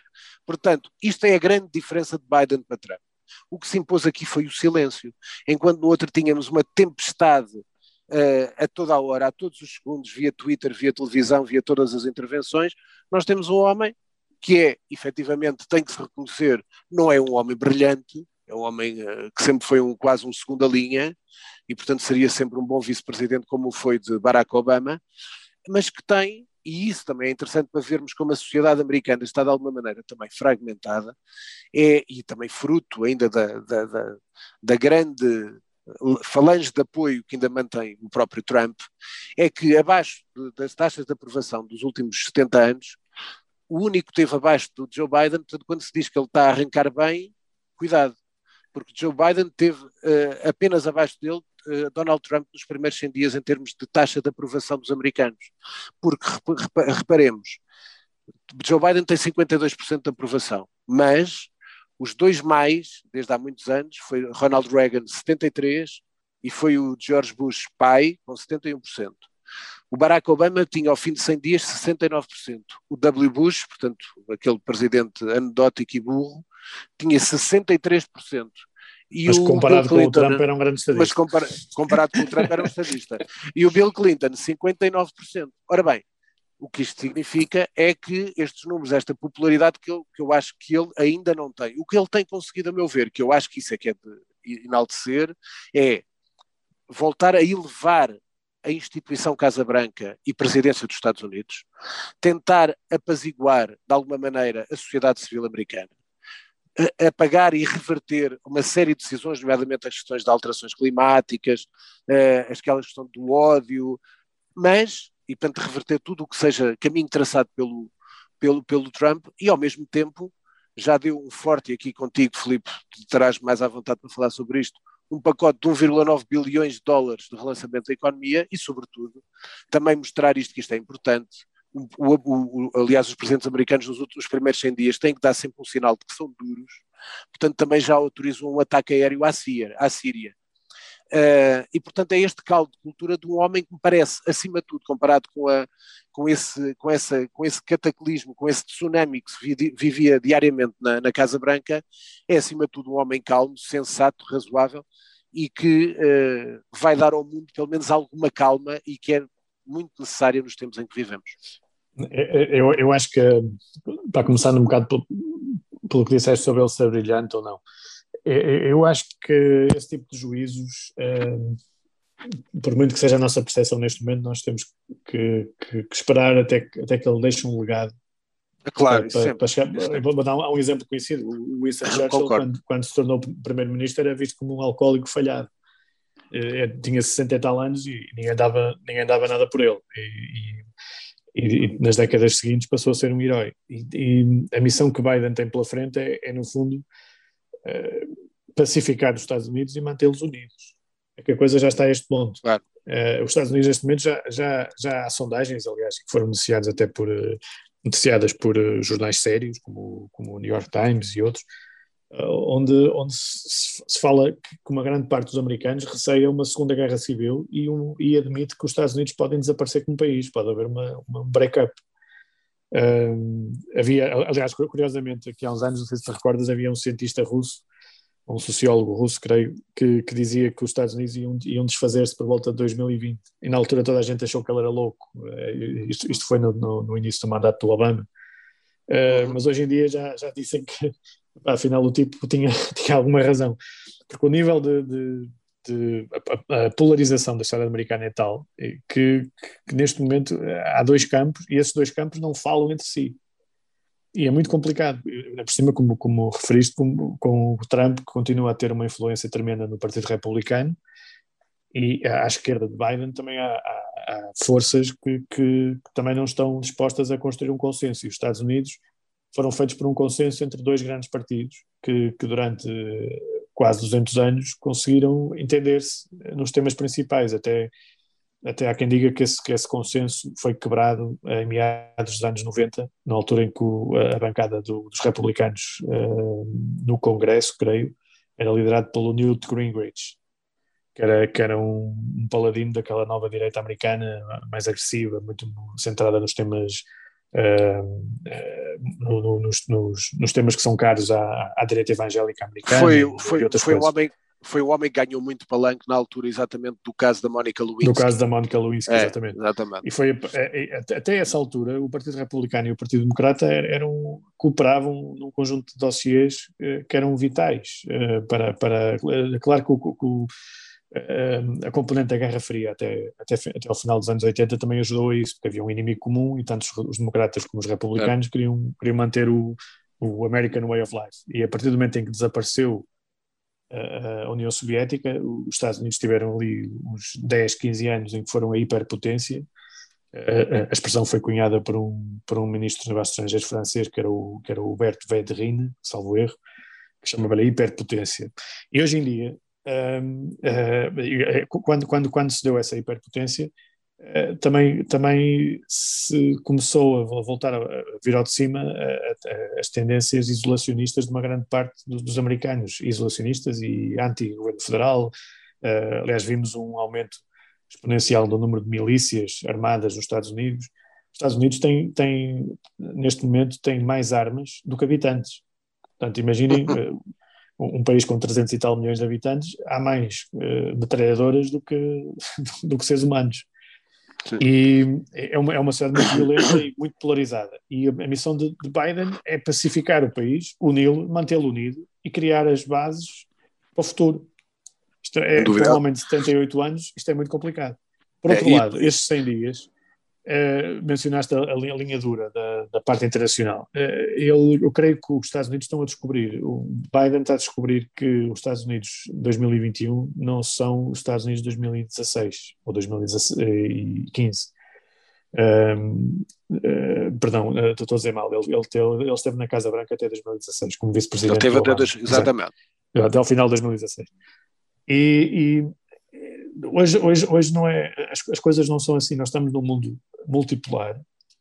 Portanto, isto é a grande diferença de Biden para Trump. O que se impôs aqui foi o silêncio. Enquanto no outro tínhamos uma tempestade uh, a toda a hora, a todos os segundos, via Twitter, via televisão, via todas as intervenções, nós temos um homem que é, efetivamente, tem que se reconhecer, não é um homem brilhante, é um homem uh, que sempre foi um, quase um segunda linha e, portanto, seria sempre um bom vice-presidente, como foi de Barack Obama, mas que tem, e isso também é interessante para vermos como a sociedade americana está de alguma maneira também fragmentada, é, e também fruto ainda da, da, da, da grande falange de apoio que ainda mantém o próprio Trump, é que abaixo das taxas de aprovação dos últimos 70 anos, o único que esteve abaixo do Joe Biden, portanto, quando se diz que ele está a arrancar bem, cuidado, porque Joe Biden teve uh, apenas abaixo dele uh, Donald Trump nos primeiros 100 dias em termos de taxa de aprovação dos americanos. Porque, reparemos, Joe Biden tem 52% de aprovação, mas os dois mais, desde há muitos anos, foi Ronald Reagan, 73%, e foi o George Bush pai, com 71%. O Barack Obama tinha ao fim de 100 dias 69%. O W. Bush, portanto, aquele presidente anedótico e burro, tinha 63%. E mas comparado Clinton, com o Trump era um grande estadista. Mas compara, comparado com o Trump era um estadista. E o Bill Clinton, 59%. Ora bem, o que isto significa é que estes números, esta popularidade que eu, que eu acho que ele ainda não tem, o que ele tem conseguido, a meu ver, que eu acho que isso é que é de enaltecer, é voltar a elevar a instituição Casa Branca e presidência dos Estados Unidos, tentar apaziguar de alguma maneira a sociedade civil americana, apagar e reverter uma série de decisões, nomeadamente as questões de alterações climáticas, uh, aquela questão do ódio, mas, e portanto reverter tudo o que seja caminho traçado pelo, pelo, pelo Trump, e ao mesmo tempo já deu um forte, e aqui contigo, Filipe, terás mais à vontade para falar sobre isto, um pacote de 1,9 bilhões de dólares de relançamento da economia e, sobretudo, também mostrar isto que isto é importante. O, o, o, aliás, os presidentes americanos nos últimos primeiros 100 dias têm que dar sempre um sinal de que são duros, portanto, também já autorizam um ataque aéreo à Síria. À Síria. Uh, e, portanto, é este caldo de cultura de um homem que me parece, acima de tudo, comparado com, a, com, esse, com, essa, com esse cataclismo, com esse tsunami que se vivia diariamente na, na Casa Branca, é, acima de tudo, um homem calmo, sensato, razoável e que uh, vai dar ao mundo pelo menos alguma calma e que é muito necessária nos tempos em que vivemos. Eu, eu acho que, para começar um bocado pelo, pelo que disseste sobre ele ser brilhante ou não, eu acho que esse tipo de juízos, eh, por muito que seja a nossa percepção neste momento, nós temos que, que, que esperar até que, até que ele deixe um legado. É claro, para, para, chegar, vou dar um, um, exemplo conhecido. O Winston Churchill, quando, quando, se tornou primeiro-ministro, era visto como um alcoólico falhado. Eh, tinha 60 e tal anos e ninguém dava, ninguém dava nada por ele. E, e, e, nas décadas seguintes passou a ser um herói. E, e a missão que Biden tem pela frente é, é no fundo, uh, pacificar os Estados Unidos e mantê-los unidos. É que a coisa já está a este ponto. Claro. Uh, os Estados Unidos, neste momento, já, já, já há sondagens, aliás, que foram noticiadas até por, uh, noticiadas por uh, jornais sérios, como, como o New York Times e outros, onde, onde se, se, fala que uma grande parte dos americanos receia uma segunda guerra civil e, um, e admite que os Estados Unidos podem desaparecer como país, pode haver uma, uma break-up. havia, aliás, curiosamente, aqui há uns anos, não sei se te recordas, havia um cientista russo um sociólogo russo, creio, que, que dizia que os Estados Unidos iam, iam desfazer-se por volta de 2020. E na altura toda a gente achou que ele era louco. Uh, isto, isto, foi no, no, no, início do mandato do Obama. Uh, mas hoje em dia já, já dizem que, afinal, o tipo tinha, (laughs) tinha alguma razão. Porque o nível de. de, de a, a, polarização da história americana é tal que, que, que neste momento há dois campos e esses dois campos não falam entre si e é muito complicado, por cima, como, como referiste, com, com o Trump, que continua a ter uma influência tremenda no Partido Republicano, e à esquerda de Biden também há, há, há forças que, que, também não estão dispostas a construir um consenso. E os Estados Unidos foram feitos por um consenso entre dois grandes partidos que, que durante quase 200 anos conseguiram entender-se nos temas principais, até até há quem diga que esse, que esse consenso foi quebrado em meados dos anos 90, na altura em que o, a bancada do, dos republicanos uh, no Congresso, creio, era liderado pelo Newt Gingrich, que era, que era um, um, paladino daquela nova direita americana mais agressiva, muito centrada nos temas uh, uh, no, no, nos, nos, nos, temas que são caros à, à direita evangélica americana. Foi, foi, foi o homem foi o homem que ganhou muito palanque na altura exatamente do caso da Mónica Lewinsky. Do caso da Mónica Lewinsky, é, exatamente. exatamente. E foi é, é, até essa altura o Partido Republicano e o Partido Democrata eram, cooperavam num conjunto de dossiês eh, que eram vitais eh, para, para claro que o, o eh, a componente da Guerra Fria até, até, até ao final dos anos 80 também ajudou a isso, porque havia um inimigo comum e tanto os democratas como os republicanos é. queriam, queriam manter o, o American Way of Life. E a partir do momento em que desapareceu a União Soviética, os Estados Unidos tiveram ali uns 10, 15 anos em que foram a hiperpotência. A, expressão foi cunhada por um, por um ministro dos negócios estrangeiros francês, que era o, que era o Hubert Védrine, salvo erro, que chamava-lhe hiperpotência. E hoje em dia, um, uh, quando, quando, quando se deu essa hiperpotência, eh, também, também se começou a voltar a vir ao de cima as tendências isolacionistas de uma grande parte dos, dos americanos, isolacionistas e anti-governo federal. Uh, aliás, vimos um aumento exponencial do número de milícias armadas nos Estados Unidos. Os Estados Unidos têm, têm neste momento, têm mais armas do que habitantes. Portanto, imaginem, uh, (laughs) um país com 300 e tal milhões de habitantes, há mais metralhadoras do que, (laughs) do que seres humanos. E é uma, é uma sociedade muito violenta e muito polarizada. E a, a missão de, de, Biden é pacificar o país, uni-lo, mantê-lo unido e criar as bases para o futuro. Isto é, para um homem de 78 anos, isto é muito complicado. Por outro é, lado, e... estes 100 dias, uh, mencionaste a, a, linha dura da, da parte internacional. Uh, ele, eu creio que os Estados Unidos estão a descobrir, o Biden está a descobrir que os Estados Unidos de 2021 não são os Estados Unidos de 2016 ou 2015. Um, uh, perdão, uh, estou a dizer mal, ele, ele, teve, ele, esteve na Casa Branca até 2016 como vice-presidente. Ele teve até, dois, exatamente. Até ao final de 2016. E, e hoje, hoje, hoje não é, as, as, coisas não são assim, nós estamos num mundo multipolar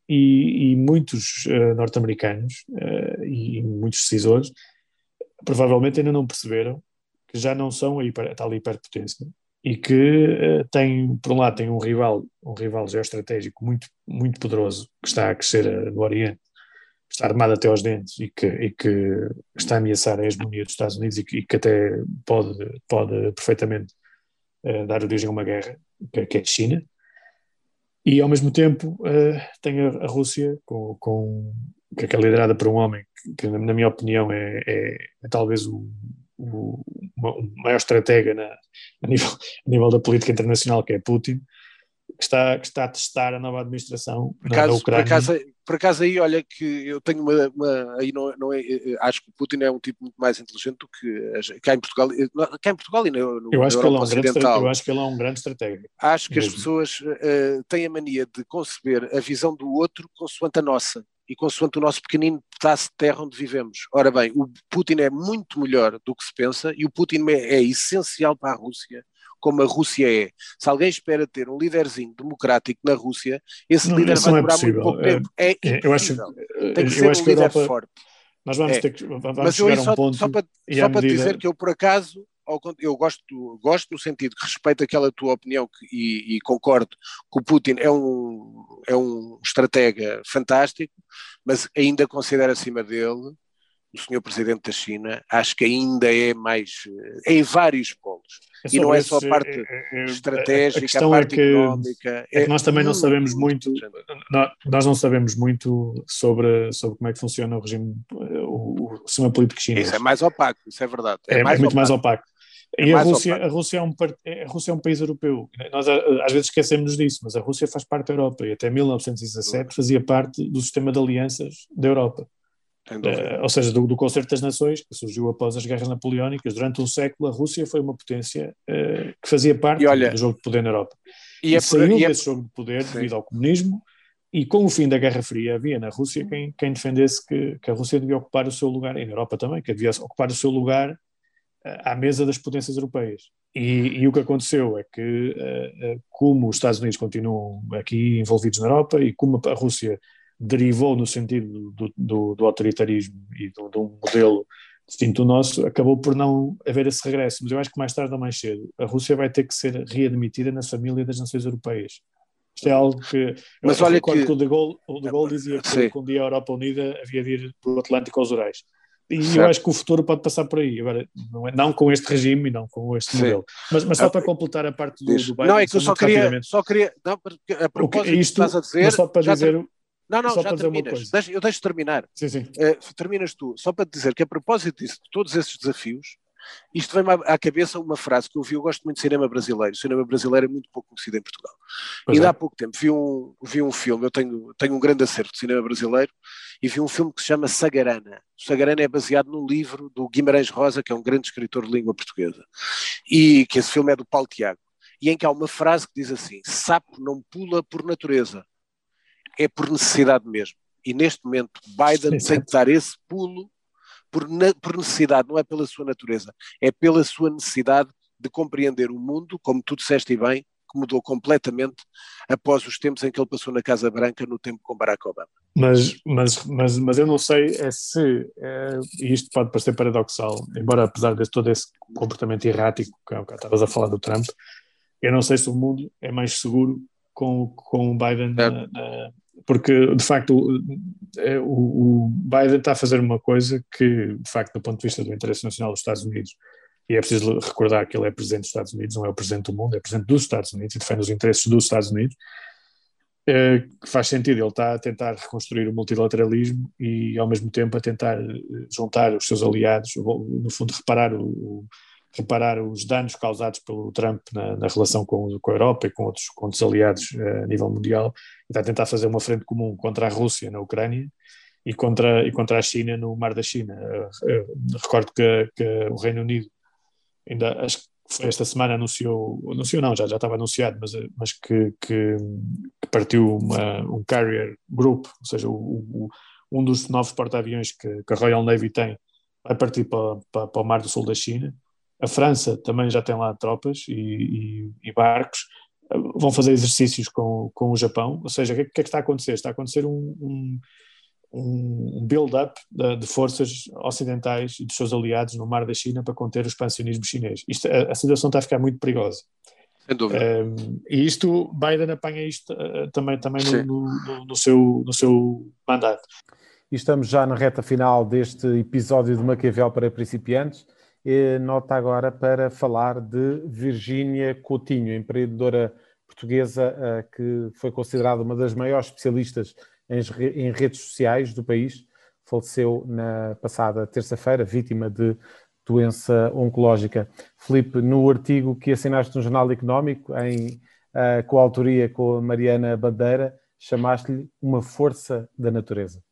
e, e muitos uh, norte-americanos e muitos decisores provavelmente ainda não perceberam que já não são a, hiper, a tal hiperpotência e que uh, tem, por um lado, tem um rival, um rival geoestratégico muito, muito poderoso que está a crescer uh, no Oriente, está armado até aos dentes e que, e que está a ameaçar a hegemonia dos Estados Unidos e que, e que até pode, pode perfeitamente uh, dar origem a uma guerra, que, é a China. E ao mesmo tempo tem a, Rússia, com, com, que é liderada por um homem que, que na minha opinião, é, é, é talvez o o, o maior estratega na, a, nível, a nível da política internacional, que é Putin, que está, que está a testar a nova administração por acaso, na, Ucrânia. Por acaso, por acaso aí, olha que eu tenho uma, uma aí não, não é, acho que o Putin é um tipo muito mais inteligente do que cá em Portugal, cá em Portugal e no, no eu acho que ele é um grande Eu acho que ele é um grande estratega. Acho que mesmo. as pessoas uh, têm a mania de conceber a visão do outro consoante a nossa e consoante o nosso pequenino pedaço de terra onde vivemos. Ora bem, o Putin é muito melhor do que se pensa e o Putin é, é essencial para a Rússia como a Rússia é. Se alguém espera ter um líderzinho democrático na Rússia, esse não, líder vai é demorar é muito pouco tempo. É, é eu acho, Tem que ser um líder Europa, forte. Nós vamos é. ter que vamos Mas chegar a um ponto. Só para, só para medida... dizer que eu, por acaso, eu gosto, gosto no sentido que respeito aquela tua opinião que, e, e, concordo que o Putin é um, é um estratega fantástico, mas ainda considero acima dele o senhor presidente da China, acho que ainda é mais, é em vários polos. É e não é só a parte é, é, estratégica, a, a, a parte é que, económica. É que nós também não sabemos muito, nós não sabemos muito sobre, sobre como é que funciona o regime, o, o sistema político chinês. Isso é mais opaco, isso é verdade. É, é mais muito opaco. mais opaco. É e a Rússia, a, Rússia é um, a Rússia é um país europeu. Nós às vezes esquecemos disso, mas a Rússia faz parte da Europa e até 1917 fazia parte do sistema de alianças da Europa. Uh, ou seja, do, do, Concerto das Nações, que surgiu após as guerras napoleónicas. Durante um século, a Rússia foi uma potência uh, que fazia parte olha, do jogo de poder na Europa. E, e é saiu e é desse jogo de poder sim. devido ao comunismo, e com o fim da Guerra Fria havia na Rússia quem, quem defendesse que, que, a Rússia devia ocupar o seu lugar, e na Europa também, que devia ocupar o seu lugar à mesa das potências europeias. E, e, o que aconteceu é que, uh, como os Estados Unidos continuam aqui envolvidos na Europa e como a Rússia derivou no sentido do, do, do autoritarismo e de um modelo distinto do nosso, acabou por não haver esse regresso. Mas eu acho que mais tarde ou mais cedo a Rússia vai ter que ser readmitida na família das nações europeias. Isto é algo que. Mas olha que... que o De Gaulle, o de Gaulle dizia que, que um dia a Europa Unida havia de ir para o Atlântico aos Urais. E certo. eu acho que o futuro pode passar por aí. Agora, não, é, não com este regime e não com este Sim. modelo. Mas, mas só para completar a parte do, do Biden, Não, é que eu só queria, só queria. Não, a propósito que, isto, estás a dizer. Mas só para dizer. Não, não, já terminas. Deixa, eu deixo terminar. Sim, sim. Uh, terminas tu. Só para dizer que a propósito disso, de todos esses desafios, isto vem-me à cabeça uma frase que eu vi, eu gosto muito de cinema brasileiro, o cinema brasileiro é muito pouco conhecido em Portugal. Pois e é. há pouco tempo vi um, vi um filme, eu tenho, tenho um grande acervo de cinema brasileiro, e vi um filme que se chama Sagarana. O Sagarana é baseado num livro do Guimarães Rosa, que é um grande escritor de língua portuguesa, e que esse filme é do Paulo Tiago, e em que há uma frase que diz assim, sapo não pula por natureza, é por necessidade mesmo. E neste momento Biden Sim, tem que dar esse pulo por, por necessidade, não é pela sua natureza, é pela sua necessidade de compreender o mundo, como tu disseste bem, que mudou completamente após os tempos em que ele passou na Casa Branca no tempo com Barack Obama. Mas, mas, mas, mas eu não sei é se, é, e isto pode parecer paradoxal, embora apesar de todo esse comportamento errático, que é estavas a falar do Trump, eu não sei se o mundo é mais seguro com, com o Biden na, na, porque de facto é, o, Biden está a fazer uma coisa que, de facto, do ponto de vista do interesse nacional dos Estados Unidos, e é preciso recordar que ele é presidente dos Estados Unidos, não é o presidente do mundo, é presidente dos Estados Unidos e defende os interesses dos Estados Unidos, é, que faz sentido, ele está a tentar reconstruir o multilateralismo e ao mesmo tempo a tentar juntar os seus aliados, no fundo reparar o, reparar os danos causados pelo Trump na, na relação com, com, a Europa e com outros, com outros aliados uh, a nível mundial, está a tentar fazer uma frente comum contra a Rússia na Ucrânia e contra, e contra a China no Mar da China. Uh, recordo que, que, o Reino Unido, ainda acho que foi esta semana, anunciou, anunciou não, já, já estava anunciado, mas, mas que, que, que partiu uma, um carrier group, ou seja, o, o, um dos novos porta-aviões que, que a Royal Navy tem, vai partir para, para, para o Mar do Sul da China a França também já tem lá tropas e, e, e barcos. Vão fazer exercícios com, com o Japão. Ou seja, o que, é que, é que está a acontecer? Está a acontecer um, um, um build-up de, de, forças ocidentais e dos seus aliados no Mar da China para conter o expansionismo chinês. Isto, a, a situação está a ficar muito perigosa. Sem dúvida. Um, e isto, Biden apanha isto uh, também, também no, no, no, seu, no seu mandato. E estamos já na reta final deste episódio de Maquiavel para principiantes nota agora para falar de Virgínia Coutinho, empreendedora portuguesa eh, que foi considerada uma das maiores especialistas em redes sociais do país. Faleceu na passada terça-feira, vítima de doença oncológica. Felipe, no artigo que assinaste no Jornal Económico, em uh, coautoria com a Mariana Bandeira, chamaste-lhe uma força da natureza.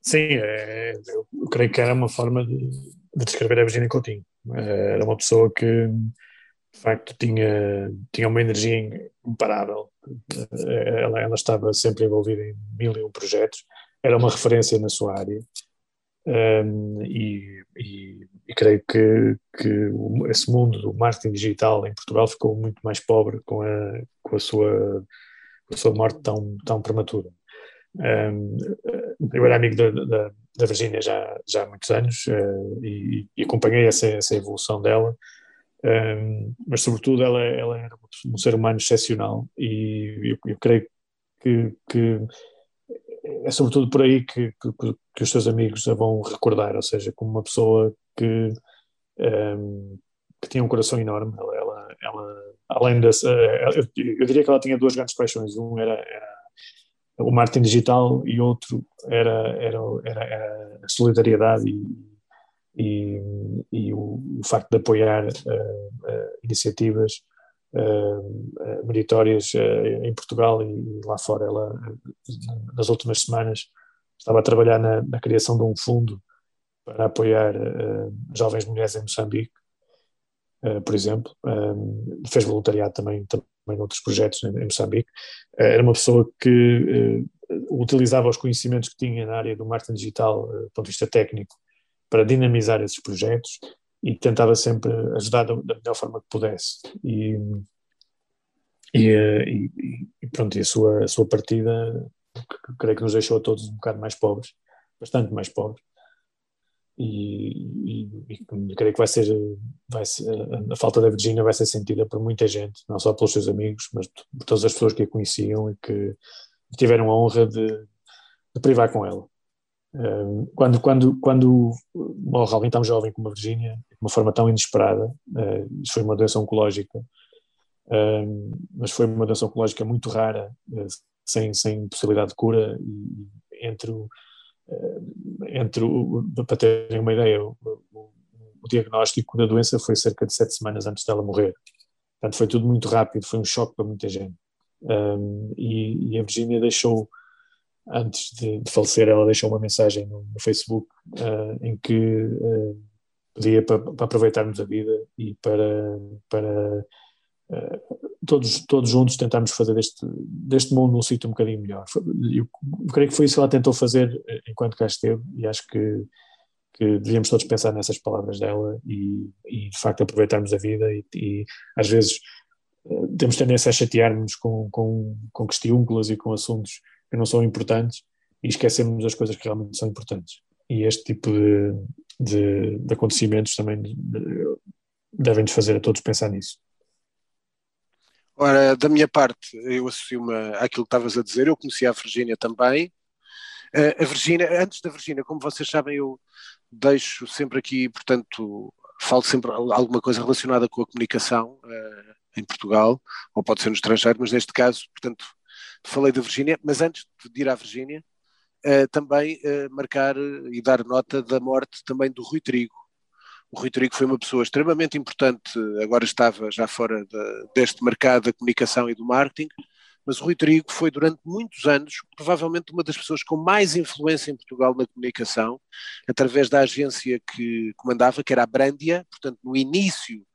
Sim, é, eu creio que era uma forma de, de descrever a Virginia Coutinho. Era uma pessoa que, de facto, tinha, tinha uma energia imparável. Ela, ela estava sempre envolvida em mil e um projetos, era uma referência na sua área. Um, e, e, e, creio que, que esse mundo do marketing digital em Portugal ficou muito mais pobre com a, com a, sua, com a sua morte tão, tão prematura. Ehm, eu era amigo da, da, da Virgínia já, já há muitos anos uh, e, e, acompanhei essa, essa evolução dela, mas sobretudo ela, ela era um ser humano excepcional e eu, eu creio que, que, é sobretudo por aí que, que, que, os seus amigos a vão recordar, ou seja, como uma pessoa que, que tinha um coração enorme, ela, ela, ela além dessa, eu, eu, diria que ela tinha duas grandes paixões, um era, era o marketing digital e outro era, era, era, a solidariedade e, e, e o, o, facto de apoiar uh, uh, iniciativas uh, meritórias em Portugal e lá fora. Ela, nas últimas semanas, estava a trabalhar na, na criação de um fundo para apoiar jovens mulheres em Moçambique, por exemplo. fez voluntariado também, também noutros projetos em, Moçambique, eh, era uma pessoa que utilizava os conhecimentos que tinha na área do marketing digital, do ponto de vista técnico, para dinamizar esses projetos e tentava sempre ajudar da, melhor forma que pudesse. E, e, e, pronto, e a sua, a sua partida creio que nos deixou a todos um bocado mais pobres, bastante mais pobres e, e, e, creio que vai ser, vai ser, a falta da Virginia vai ser sentida por muita gente, não só pelos seus amigos, mas por todas as pessoas que a conheciam e que tiveram a honra de, de privar com ela. Quando, quando, quando morre alguém tão jovem como a Virginia, de uma forma tão inesperada, eh, isso foi uma doença oncológica, mas foi uma doença oncológica muito rara, eh, sem, sem possibilidade de cura, e entre o eh, entre o, para terem uma ideia, o, o, o, diagnóstico da doença foi cerca de sete semanas antes dela morrer. Portanto, foi tudo muito rápido, foi um choque para muita gente. Um, e, e, a Virginia deixou, antes de, de, falecer, ela deixou uma mensagem no, no Facebook uh, em que uh, pedia para, para, aproveitarmos a vida e para, para todos, todos juntos tentarmos fazer deste, deste mundo um sítio um bocadinho melhor. Eu, creio que foi isso que ela tentou fazer eh, enquanto cá esteve e acho que, que devíamos todos pensar nessas palavras dela e, e de facto aproveitarmos a vida e, e às vezes eh, temos tendência a chatear-nos com, com, com questiúnculas e com assuntos que não são importantes e esquecemos as coisas que realmente são importantes. E este tipo de, de, de acontecimentos também devem-nos fazer a todos pensar nisso. Ora, da minha parte, eu associo-me àquilo que estavas a dizer, eu conheci a Virgínia também. Uh, a Virgínia, antes da Virgínia, como vocês sabem, eu deixo sempre aqui, portanto, falo sempre alguma coisa relacionada com a comunicação uh, em Portugal, ou pode ser no estrangeiro, mas neste caso, portanto, falei da Virgínia, mas antes de ir à Virgínia, uh, também marcar e dar nota da morte também do Rui Trigo. O Rui Trigo foi uma pessoa extremamente importante, agora estava já fora de, deste mercado da comunicação e do marketing, mas o Rui Trigo foi durante muitos anos provavelmente uma das pessoas com mais influência em Portugal na comunicação, através da agência que comandava, que era a Brandia, portanto no início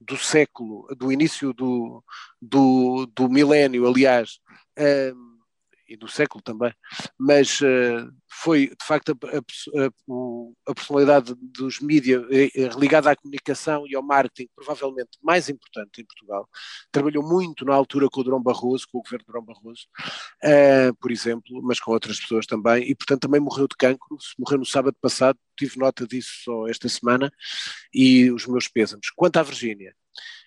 do século, do início do, do, do milénio, aliás, um, e do século também, mas uh, foi de facto a, a, a personalidade dos mídias eh, eh, ligada à comunicação e ao marketing provavelmente mais importante em Portugal. Trabalhou muito na altura com o Durão Barroso, com o governo Durão Barroso, uh, por exemplo, mas com outras pessoas também, e portanto também morreu de cancro, morreu no sábado passado, tive nota disso só esta semana, e os meus pêsames. Quanto à Virgínia,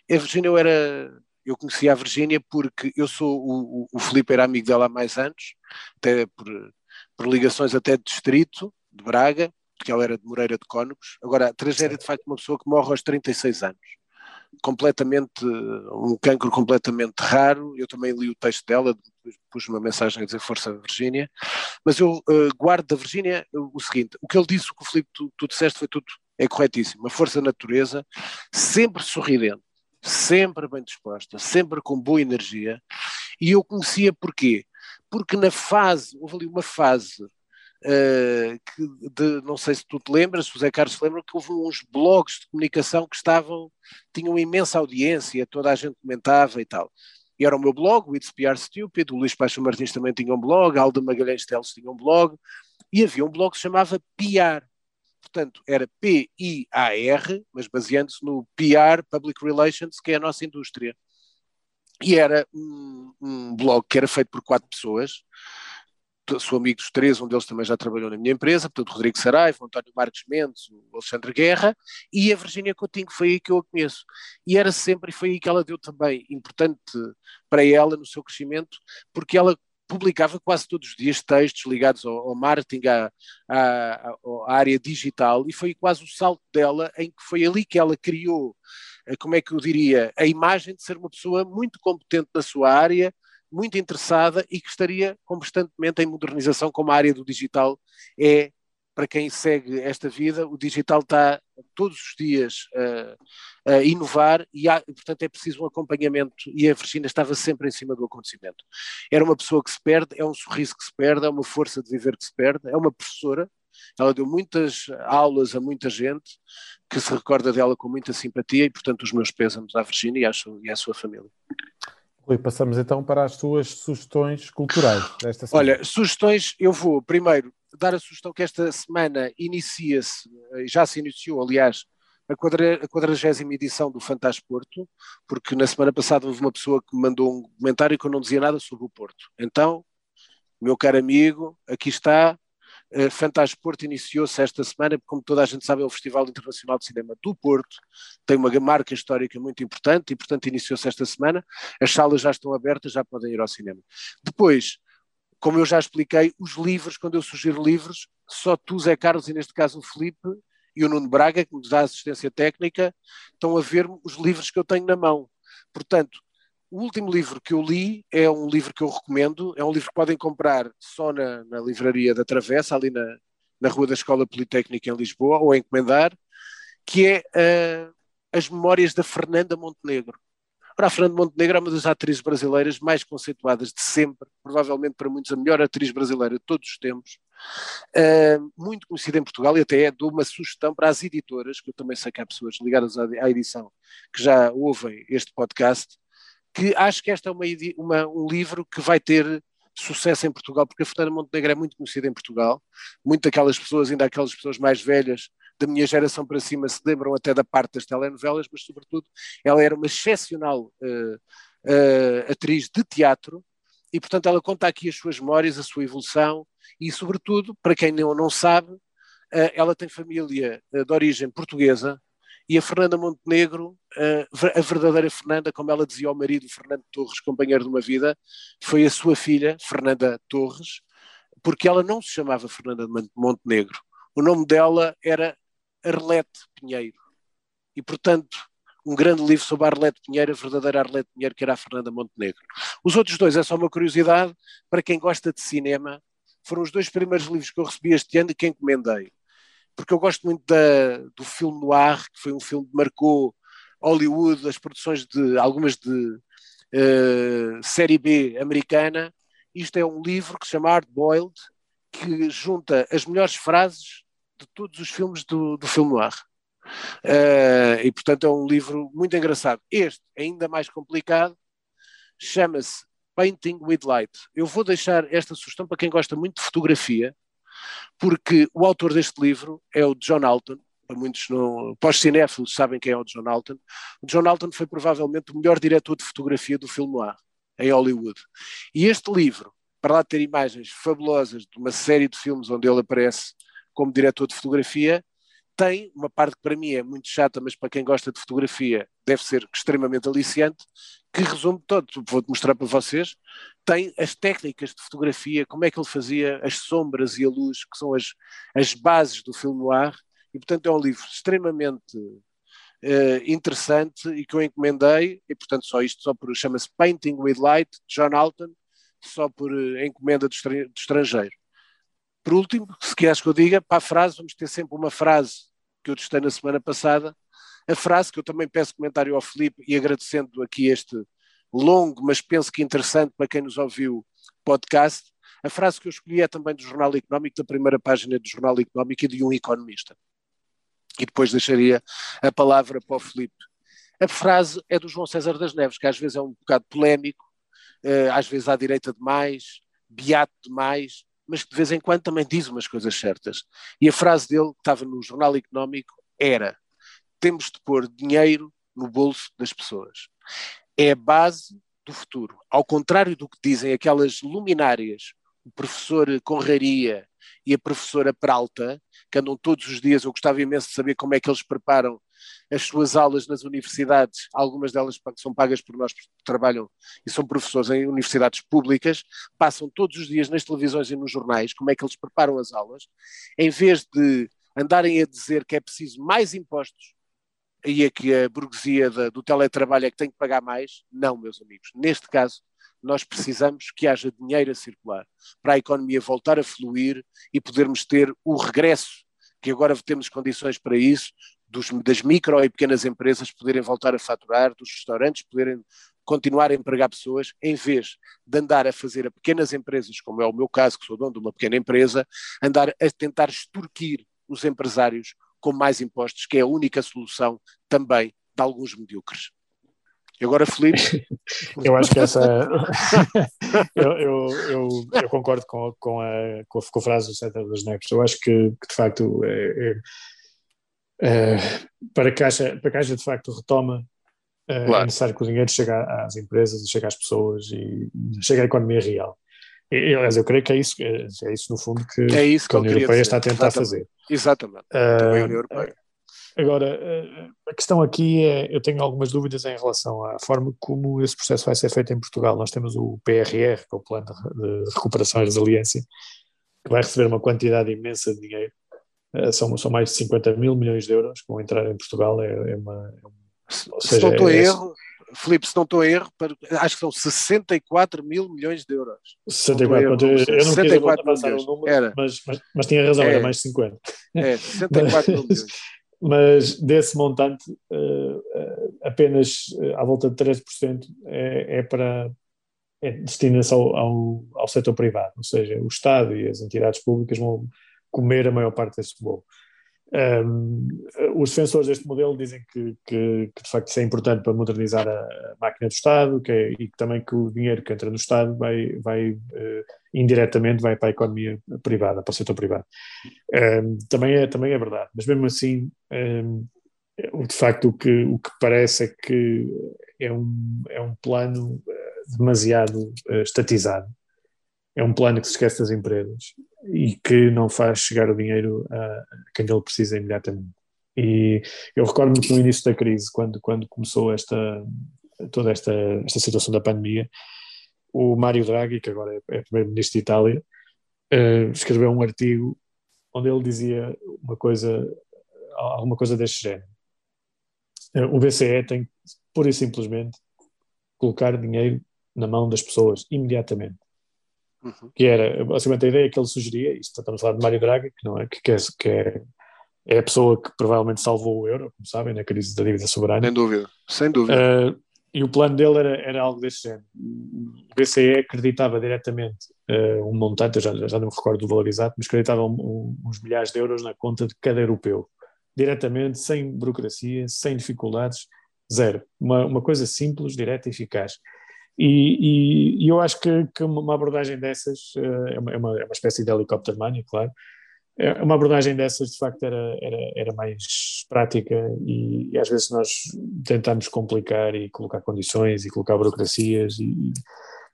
a Virgínia eu era eu conheci a Virgínia porque eu sou, o, o Filipe era amigo dela há mais anos, até por, por ligações até de distrito, de Braga, porque ela era de Moreira de Cónegos. Agora, a tragédia de facto uma pessoa que morre aos 36 anos, completamente, um cancro completamente raro, eu também li o texto dela, pus uma mensagem a dizer Força Virgínia, mas eu uh, guardo da Virgínia o seguinte, o que ele disse, o que o Filipe tu, tu disseste foi tudo, é corretíssimo, uma força natureza, sempre sorridente, sempre bem disposta, sempre com boa energia, e eu conhecia porquê? Porque na fase, houve ali uma fase uh, que de, não sei se tu te lembras, se o Zé Carlos se lembra, que houve uns blogs de comunicação que estavam, tinham imensa audiência, toda a gente comentava e tal. E era o meu blog, o It's PR Stupid, o Luís Paixão Martins também tinha um blog, a Alda Magalhães Teles tinha um blog, e havia um blog que se chamava PR, portanto, era P-I-A-R, mas baseando-se no PR, Public Relations, que é a nossa indústria. E era um, um blog que era feito por quatro pessoas, sou amigo dos três, um deles também já trabalhou na minha empresa, portanto, Rodrigo Saraiva, António Marques Mendes, o Alexandre Guerra e a Virginia Coutinho, foi aí que eu a conheço. E era sempre, e foi aí que ela deu também, importante para ela no seu crescimento, porque ela publicava quase todos os dias textos ligados ao, ao marketing, à, à, à, área digital, e foi quase o salto dela em que foi ali que ela criou, eh, como é que eu diria, a imagem de ser uma pessoa muito competente na sua área, muito interessada e que estaria constantemente em modernização, como a área do digital é para quem segue esta vida, o digital está todos os dias a, a inovar e, há, portanto, é preciso um acompanhamento. E a Virginia estava sempre em cima do acontecimento. Era uma pessoa que se perde, é um sorriso que se perde, é uma força de viver que se perde, é uma professora. Ela deu muitas aulas a muita gente que se recorda dela com muita simpatia e, portanto, os meus pésamos à Virginia e à sua, e à sua família. Rui, passamos então para as suas sugestões culturais desta semana. Olha, sugestões, eu vou primeiro dar a sugestão que esta semana inicia-se, eh, já se iniciou, aliás, a, quadragésima edição do Fantasporto, porque na semana passada houve uma pessoa que me mandou um comentário que eu não dizia nada sobre o Porto. Então, meu caro amigo, aqui está, uh, Fantasporto iniciou-se esta semana, como toda a gente sabe, é o Festival Internacional de Cinema do Porto, tem uma marca histórica muito importante e, portanto, iniciou-se esta semana. As salas já estão abertas, já podem ir ao cinema. Depois, como eu já expliquei, os livros, quando eu sugiro livros, só tu, Zé Carlos, e neste caso o Felipe e o Nuno Braga, que me dá assistência técnica, estão a ver os livros que eu tenho na mão. Portanto, o último livro que eu li é um livro que eu recomendo, é um livro que podem comprar só na, na livraria da Travessa, ali na, na Rua da Escola Politécnica em Lisboa, ou encomendar, que é uh, As Memórias da Fernanda Montenegro. Para a Fernanda Montenegro é uma das atrizes brasileiras mais conceituadas de sempre, provavelmente para muitos a melhor atriz brasileira de todos os tempos, uh, muito conhecida em Portugal e até é dou uma sugestão para as editoras, que eu também sei que há pessoas ligadas à, à edição que já ouvem este podcast, que acho que este é uma, uma, um livro que vai ter sucesso em Portugal, porque a Fernanda Montenegro é muito conhecida em Portugal, muito daquelas pessoas, ainda aquelas pessoas mais velhas, da minha geração para cima se lembram até da parte das telenovelas, mas sobretudo ela era uma excepcional uh, uh, atriz de teatro e portanto ela conta aqui as suas memórias, a sua evolução e sobretudo, para quem não, não sabe, uh, ela tem família de origem portuguesa e a Fernanda Montenegro, a verdadeira Fernanda, como ela dizia ao marido Fernando Torres, companheiro de uma vida, foi a sua filha, Fernanda Torres, porque ela não se chamava Fernanda Montenegro. O nome dela era Arlete Pinheiro. E, portanto, um grande livro sobre a Arlete Pinheiro, a verdadeira Arlete Pinheiro, que era a Fernanda Montenegro. Os outros dois é só uma curiosidade, para quem gosta de cinema, foram os dois primeiros livros que eu recebi este ano e que encomendei. Porque eu gosto muito da, do filme noir, que foi um filme que marcou Hollywood, as produções de algumas de uh, série B americana. Isto é um livro que se chama Hard Boiled, que junta as melhores frases de todos os filmes do, do filme noir. Uh, e portanto é um livro muito engraçado. Este, ainda mais complicado, chama-se Painting with Light. Eu vou deixar esta sugestão para quem gosta muito de fotografia, porque o autor deste livro é o John Alton. Para muitos não, pós-cinéfilos sabem quem é o John Alton. O John Alton foi provavelmente o melhor diretor de fotografia do filme noir em Hollywood. E este livro, para lá ter imagens fabulosas de uma série de filmes onde ele aparece como diretor de fotografia, tem uma parte que para mim é muito chata, mas para quem gosta de fotografia deve ser extremamente aliciante, que resume todo, vou-te mostrar para vocês, tem as técnicas de fotografia, como é que ele fazia as sombras e a luz, que são as, as bases do filme noir, e portanto é um livro extremamente uh, interessante e que eu encomendei, e portanto só isto, só por, chama-se Painting with Light, John Alton, só por uh, encomenda do, estrangeiro. Por último, se queres que eu diga, para a frase, vamos ter sempre uma frase que eu testei na semana passada, a frase que eu também peço comentário ao Felipe e agradecendo aqui este longo, mas penso que interessante para quem nos ouviu podcast, a frase que eu escolhi é também do Jornal Económico, da primeira página do Jornal Económico e de um economista. E depois deixaria a palavra para o Felipe. A frase é do João César das Neves, que às vezes é um bocado polémico, eh, às vezes à direita demais, beato demais, mas que de vez em quando também diz umas coisas certas. E a frase dele, que estava no Jornal Económico, era: temos de pôr dinheiro no bolso das pessoas. É a base do futuro. Ao contrário do que dizem aquelas luminárias, o professor Conraria e a professora Peralta, que andam todos os dias, eu gostava imenso de saber como é que eles preparam as suas aulas nas universidades, algumas delas são pagas por nós, porque trabalham e são professores em universidades públicas, passam todos os dias nas televisões e nos jornais como é que eles preparam as aulas, em vez de andarem a dizer que é preciso mais impostos e é que a burguesia do teletrabalho é que tem que pagar mais, não, meus amigos. Neste caso, nós precisamos que haja dinheiro a circular para a economia voltar a fluir e podermos ter o regresso, que agora temos condições para isso, dos, das micro e pequenas empresas poderem voltar a faturar, dos restaurantes poderem continuar a empregar pessoas, em vez de andar a fazer a pequenas empresas, como é o meu caso, que sou dono de uma pequena empresa, andar a tentar extorquir os empresários com mais impostos, que é a única solução também de alguns medíocres. E agora, Felipe? (laughs) eu acho que essa. (laughs) eu, eu, eu, eu, concordo com, com, a, com, a, frase do César das Neves. Eu acho que, que de facto, é, é Uh, para, que haja, para que haja de facto retoma, uh, claro. é necessário que o dinheiro chegue às empresas, chegue às pessoas e chegue à economia real. Aliás, eu creio que é isso, é, é isso no fundo que, é isso que, que a União Europeia está a tentar Exatamente. fazer. Exatamente. Uh, a União Europeia. Agora, a questão aqui é, eu tenho algumas dúvidas em relação à forma como esse processo vai ser feito em Portugal. Nós temos o PRR, que é o Plano de Recuperação e Resiliência, que vai receber uma quantidade imensa de dinheiro eh, são, são mais de 50 mil milhões de euros que vão entrar em Portugal. É, é uma, é uma se não estou a é, erro, Filipe, se não estou a erro, acho que são 64 mil milhões de euros. 64, eu, eu não 64 quis avançar o número, era. Mas, mas, mas, tinha razão, é, era mais de 50. É, (laughs) 64 mil milhões. Mas desse montante, uh, apenas à volta de 13% é, é para é destina-se ao, ao, ao setor privado, ou seja, o Estado e as entidades públicas vão, comer a maior parte desse bolo. Um, os defensores deste modelo dizem que, que, que, de facto isso é importante para modernizar a máquina do Estado que é, e também que o dinheiro que entra no Estado vai, vai uh, indiretamente vai para a economia privada, para o setor privado. Um, também, é, também é verdade, mas mesmo assim, um, de facto, o que, o que parece é que é um, é um plano eh, demasiado uh, estatizado é um plano que se esquece das empresas e que não faz chegar o dinheiro a quem ele precisa imediatamente. E eu recordo-me que no início da crise, quando, quando começou esta, toda esta, esta situação da pandemia, o Mário Draghi, que agora é, é primeiro-ministro de Itália, uh, escreveu um artigo onde ele dizia uma coisa, alguma coisa deste género. Uh, o BCE tem, pura e simplesmente, colocar dinheiro na mão das pessoas imediatamente. Uhum. Que era, basicamente, a ideia que ele sugeria, isto estamos a falar de Mário Draghi, que, não é, que, quer, que é é a pessoa que provavelmente salvou o euro, como sabem, na crise da dívida soberana. Sem dúvida, sem dúvida. Uh, e o plano dele era, era algo desse género. O BCE acreditava diretamente uh, um montante, eu já, já não me recordo do valor exato, mas acreditava um, um, uns milhares de euros na conta de cada europeu. Diretamente, sem burocracia, sem dificuldades, zero. Uma, uma coisa simples, direta e eficaz. E, e, e eu acho que, que, uma abordagem dessas uh, é, uma, é, uma, é uma espécie de helicóptero money, claro, é, uma abordagem dessas de facto era, era, era mais prática e, e, às vezes nós tentamos complicar e colocar condições e colocar burocracias e,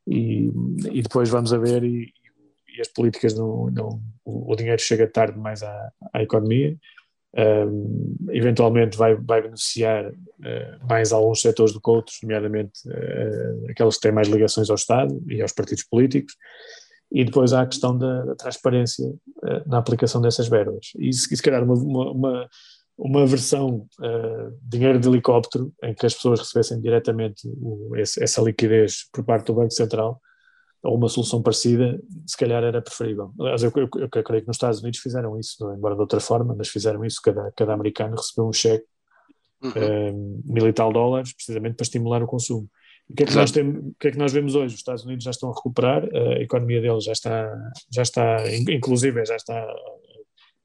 e, e depois vamos a ver e as políticas não, não, o dinheiro chega tarde mais à, à economia eventualmente vai, vai beneficiar uh, mais alguns setores do que outros, nomeadamente uh, aqueles que têm mais ligações ao Estado e aos partidos políticos e depois há a questão da, da transparência uh, na aplicação dessas verbas. E se, se calhar uma, uma, uma, versão dinheiro de helicóptero, em que as pessoas recebessem diretamente o, esse, essa liquidez por parte do Banco Central, ou uma solução parecida, se calhar era preferível. Aliás, eu, eu, eu, creio que nos Estados Unidos fizeram isso, é? embora de outra forma, mas fizeram isso, cada, cada americano recebeu um cheque uhum. um, mil e tal dólares, precisamente para estimular o consumo. O que, é que nós temos, o que é que nós vemos hoje? Os Estados Unidos já estão a recuperar, a economia deles já está, já está inclusive já está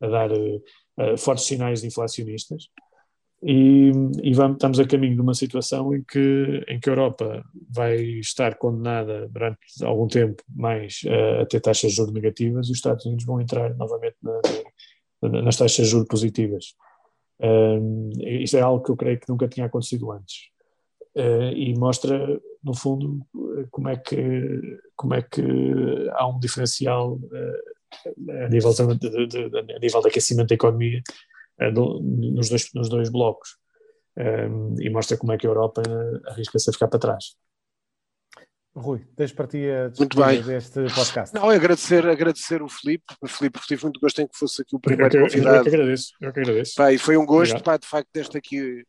a dar uh, fortes sinais inflacionistas e, e vamos, estamos a caminho de uma situação em que, em que a Europa vai estar condenada durante algum tempo mais uh, a ter taxas de juros negativas e os Estados Unidos vão entrar novamente na, na, nas taxas de juros positivas. Um, isto é algo que eu creio que nunca tinha acontecido antes uh, e mostra, no fundo, como é que, como é que há um diferencial uh, a, nível de, de, de, a nível de aquecimento da economia do, nos, dois, nos dois blocos. Um, e mostra como é que a Europa arrisca-se a ficar para trás. Rui, deixo para ti a muito bem. deste podcast. Não, é agradecer, agradecer o Filipe. O Filipe, tive muito gosto em que fosse aqui o primeiro eu, convidado. Eu que agradeço, eu que agradeço. Pá, e foi um gosto, pá, de facto, deste aqui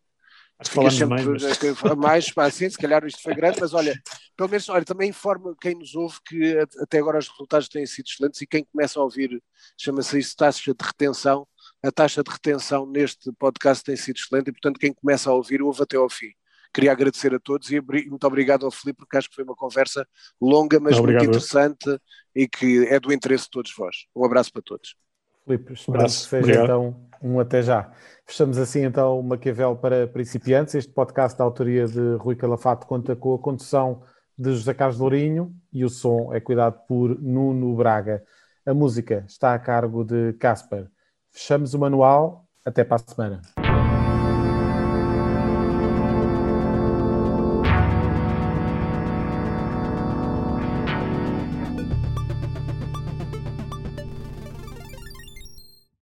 Acho que falamos sempre, mais. Mas... mais pá, assim, se calhar isto foi grande, mas olha, pelo menos olha, também informa quem nos ouve que até agora os resultados têm sido excelentes e quem começa a ouvir, chama-se isso taxa de retenção, a taxa de retenção neste podcast tem sido excelente e, portanto, quem começa a ouvir, ouve até ao fim. Queria agradecer a todos e muito obrigado ao Filipe, porque acho que foi uma conversa longa, mas muito interessante e que é do interesse de todos vós. Um abraço para todos. Filipe, esperamos que seja obrigado. então um até já. Fechamos assim então o Maquiavel para principiantes. Este podcast da autoria de Rui Calafato conta com a condução de José Carlos Lourinho e o som é cuidado por Nuno Braga. A música está a cargo de Casper. Fechamos o manual. Até para a semana.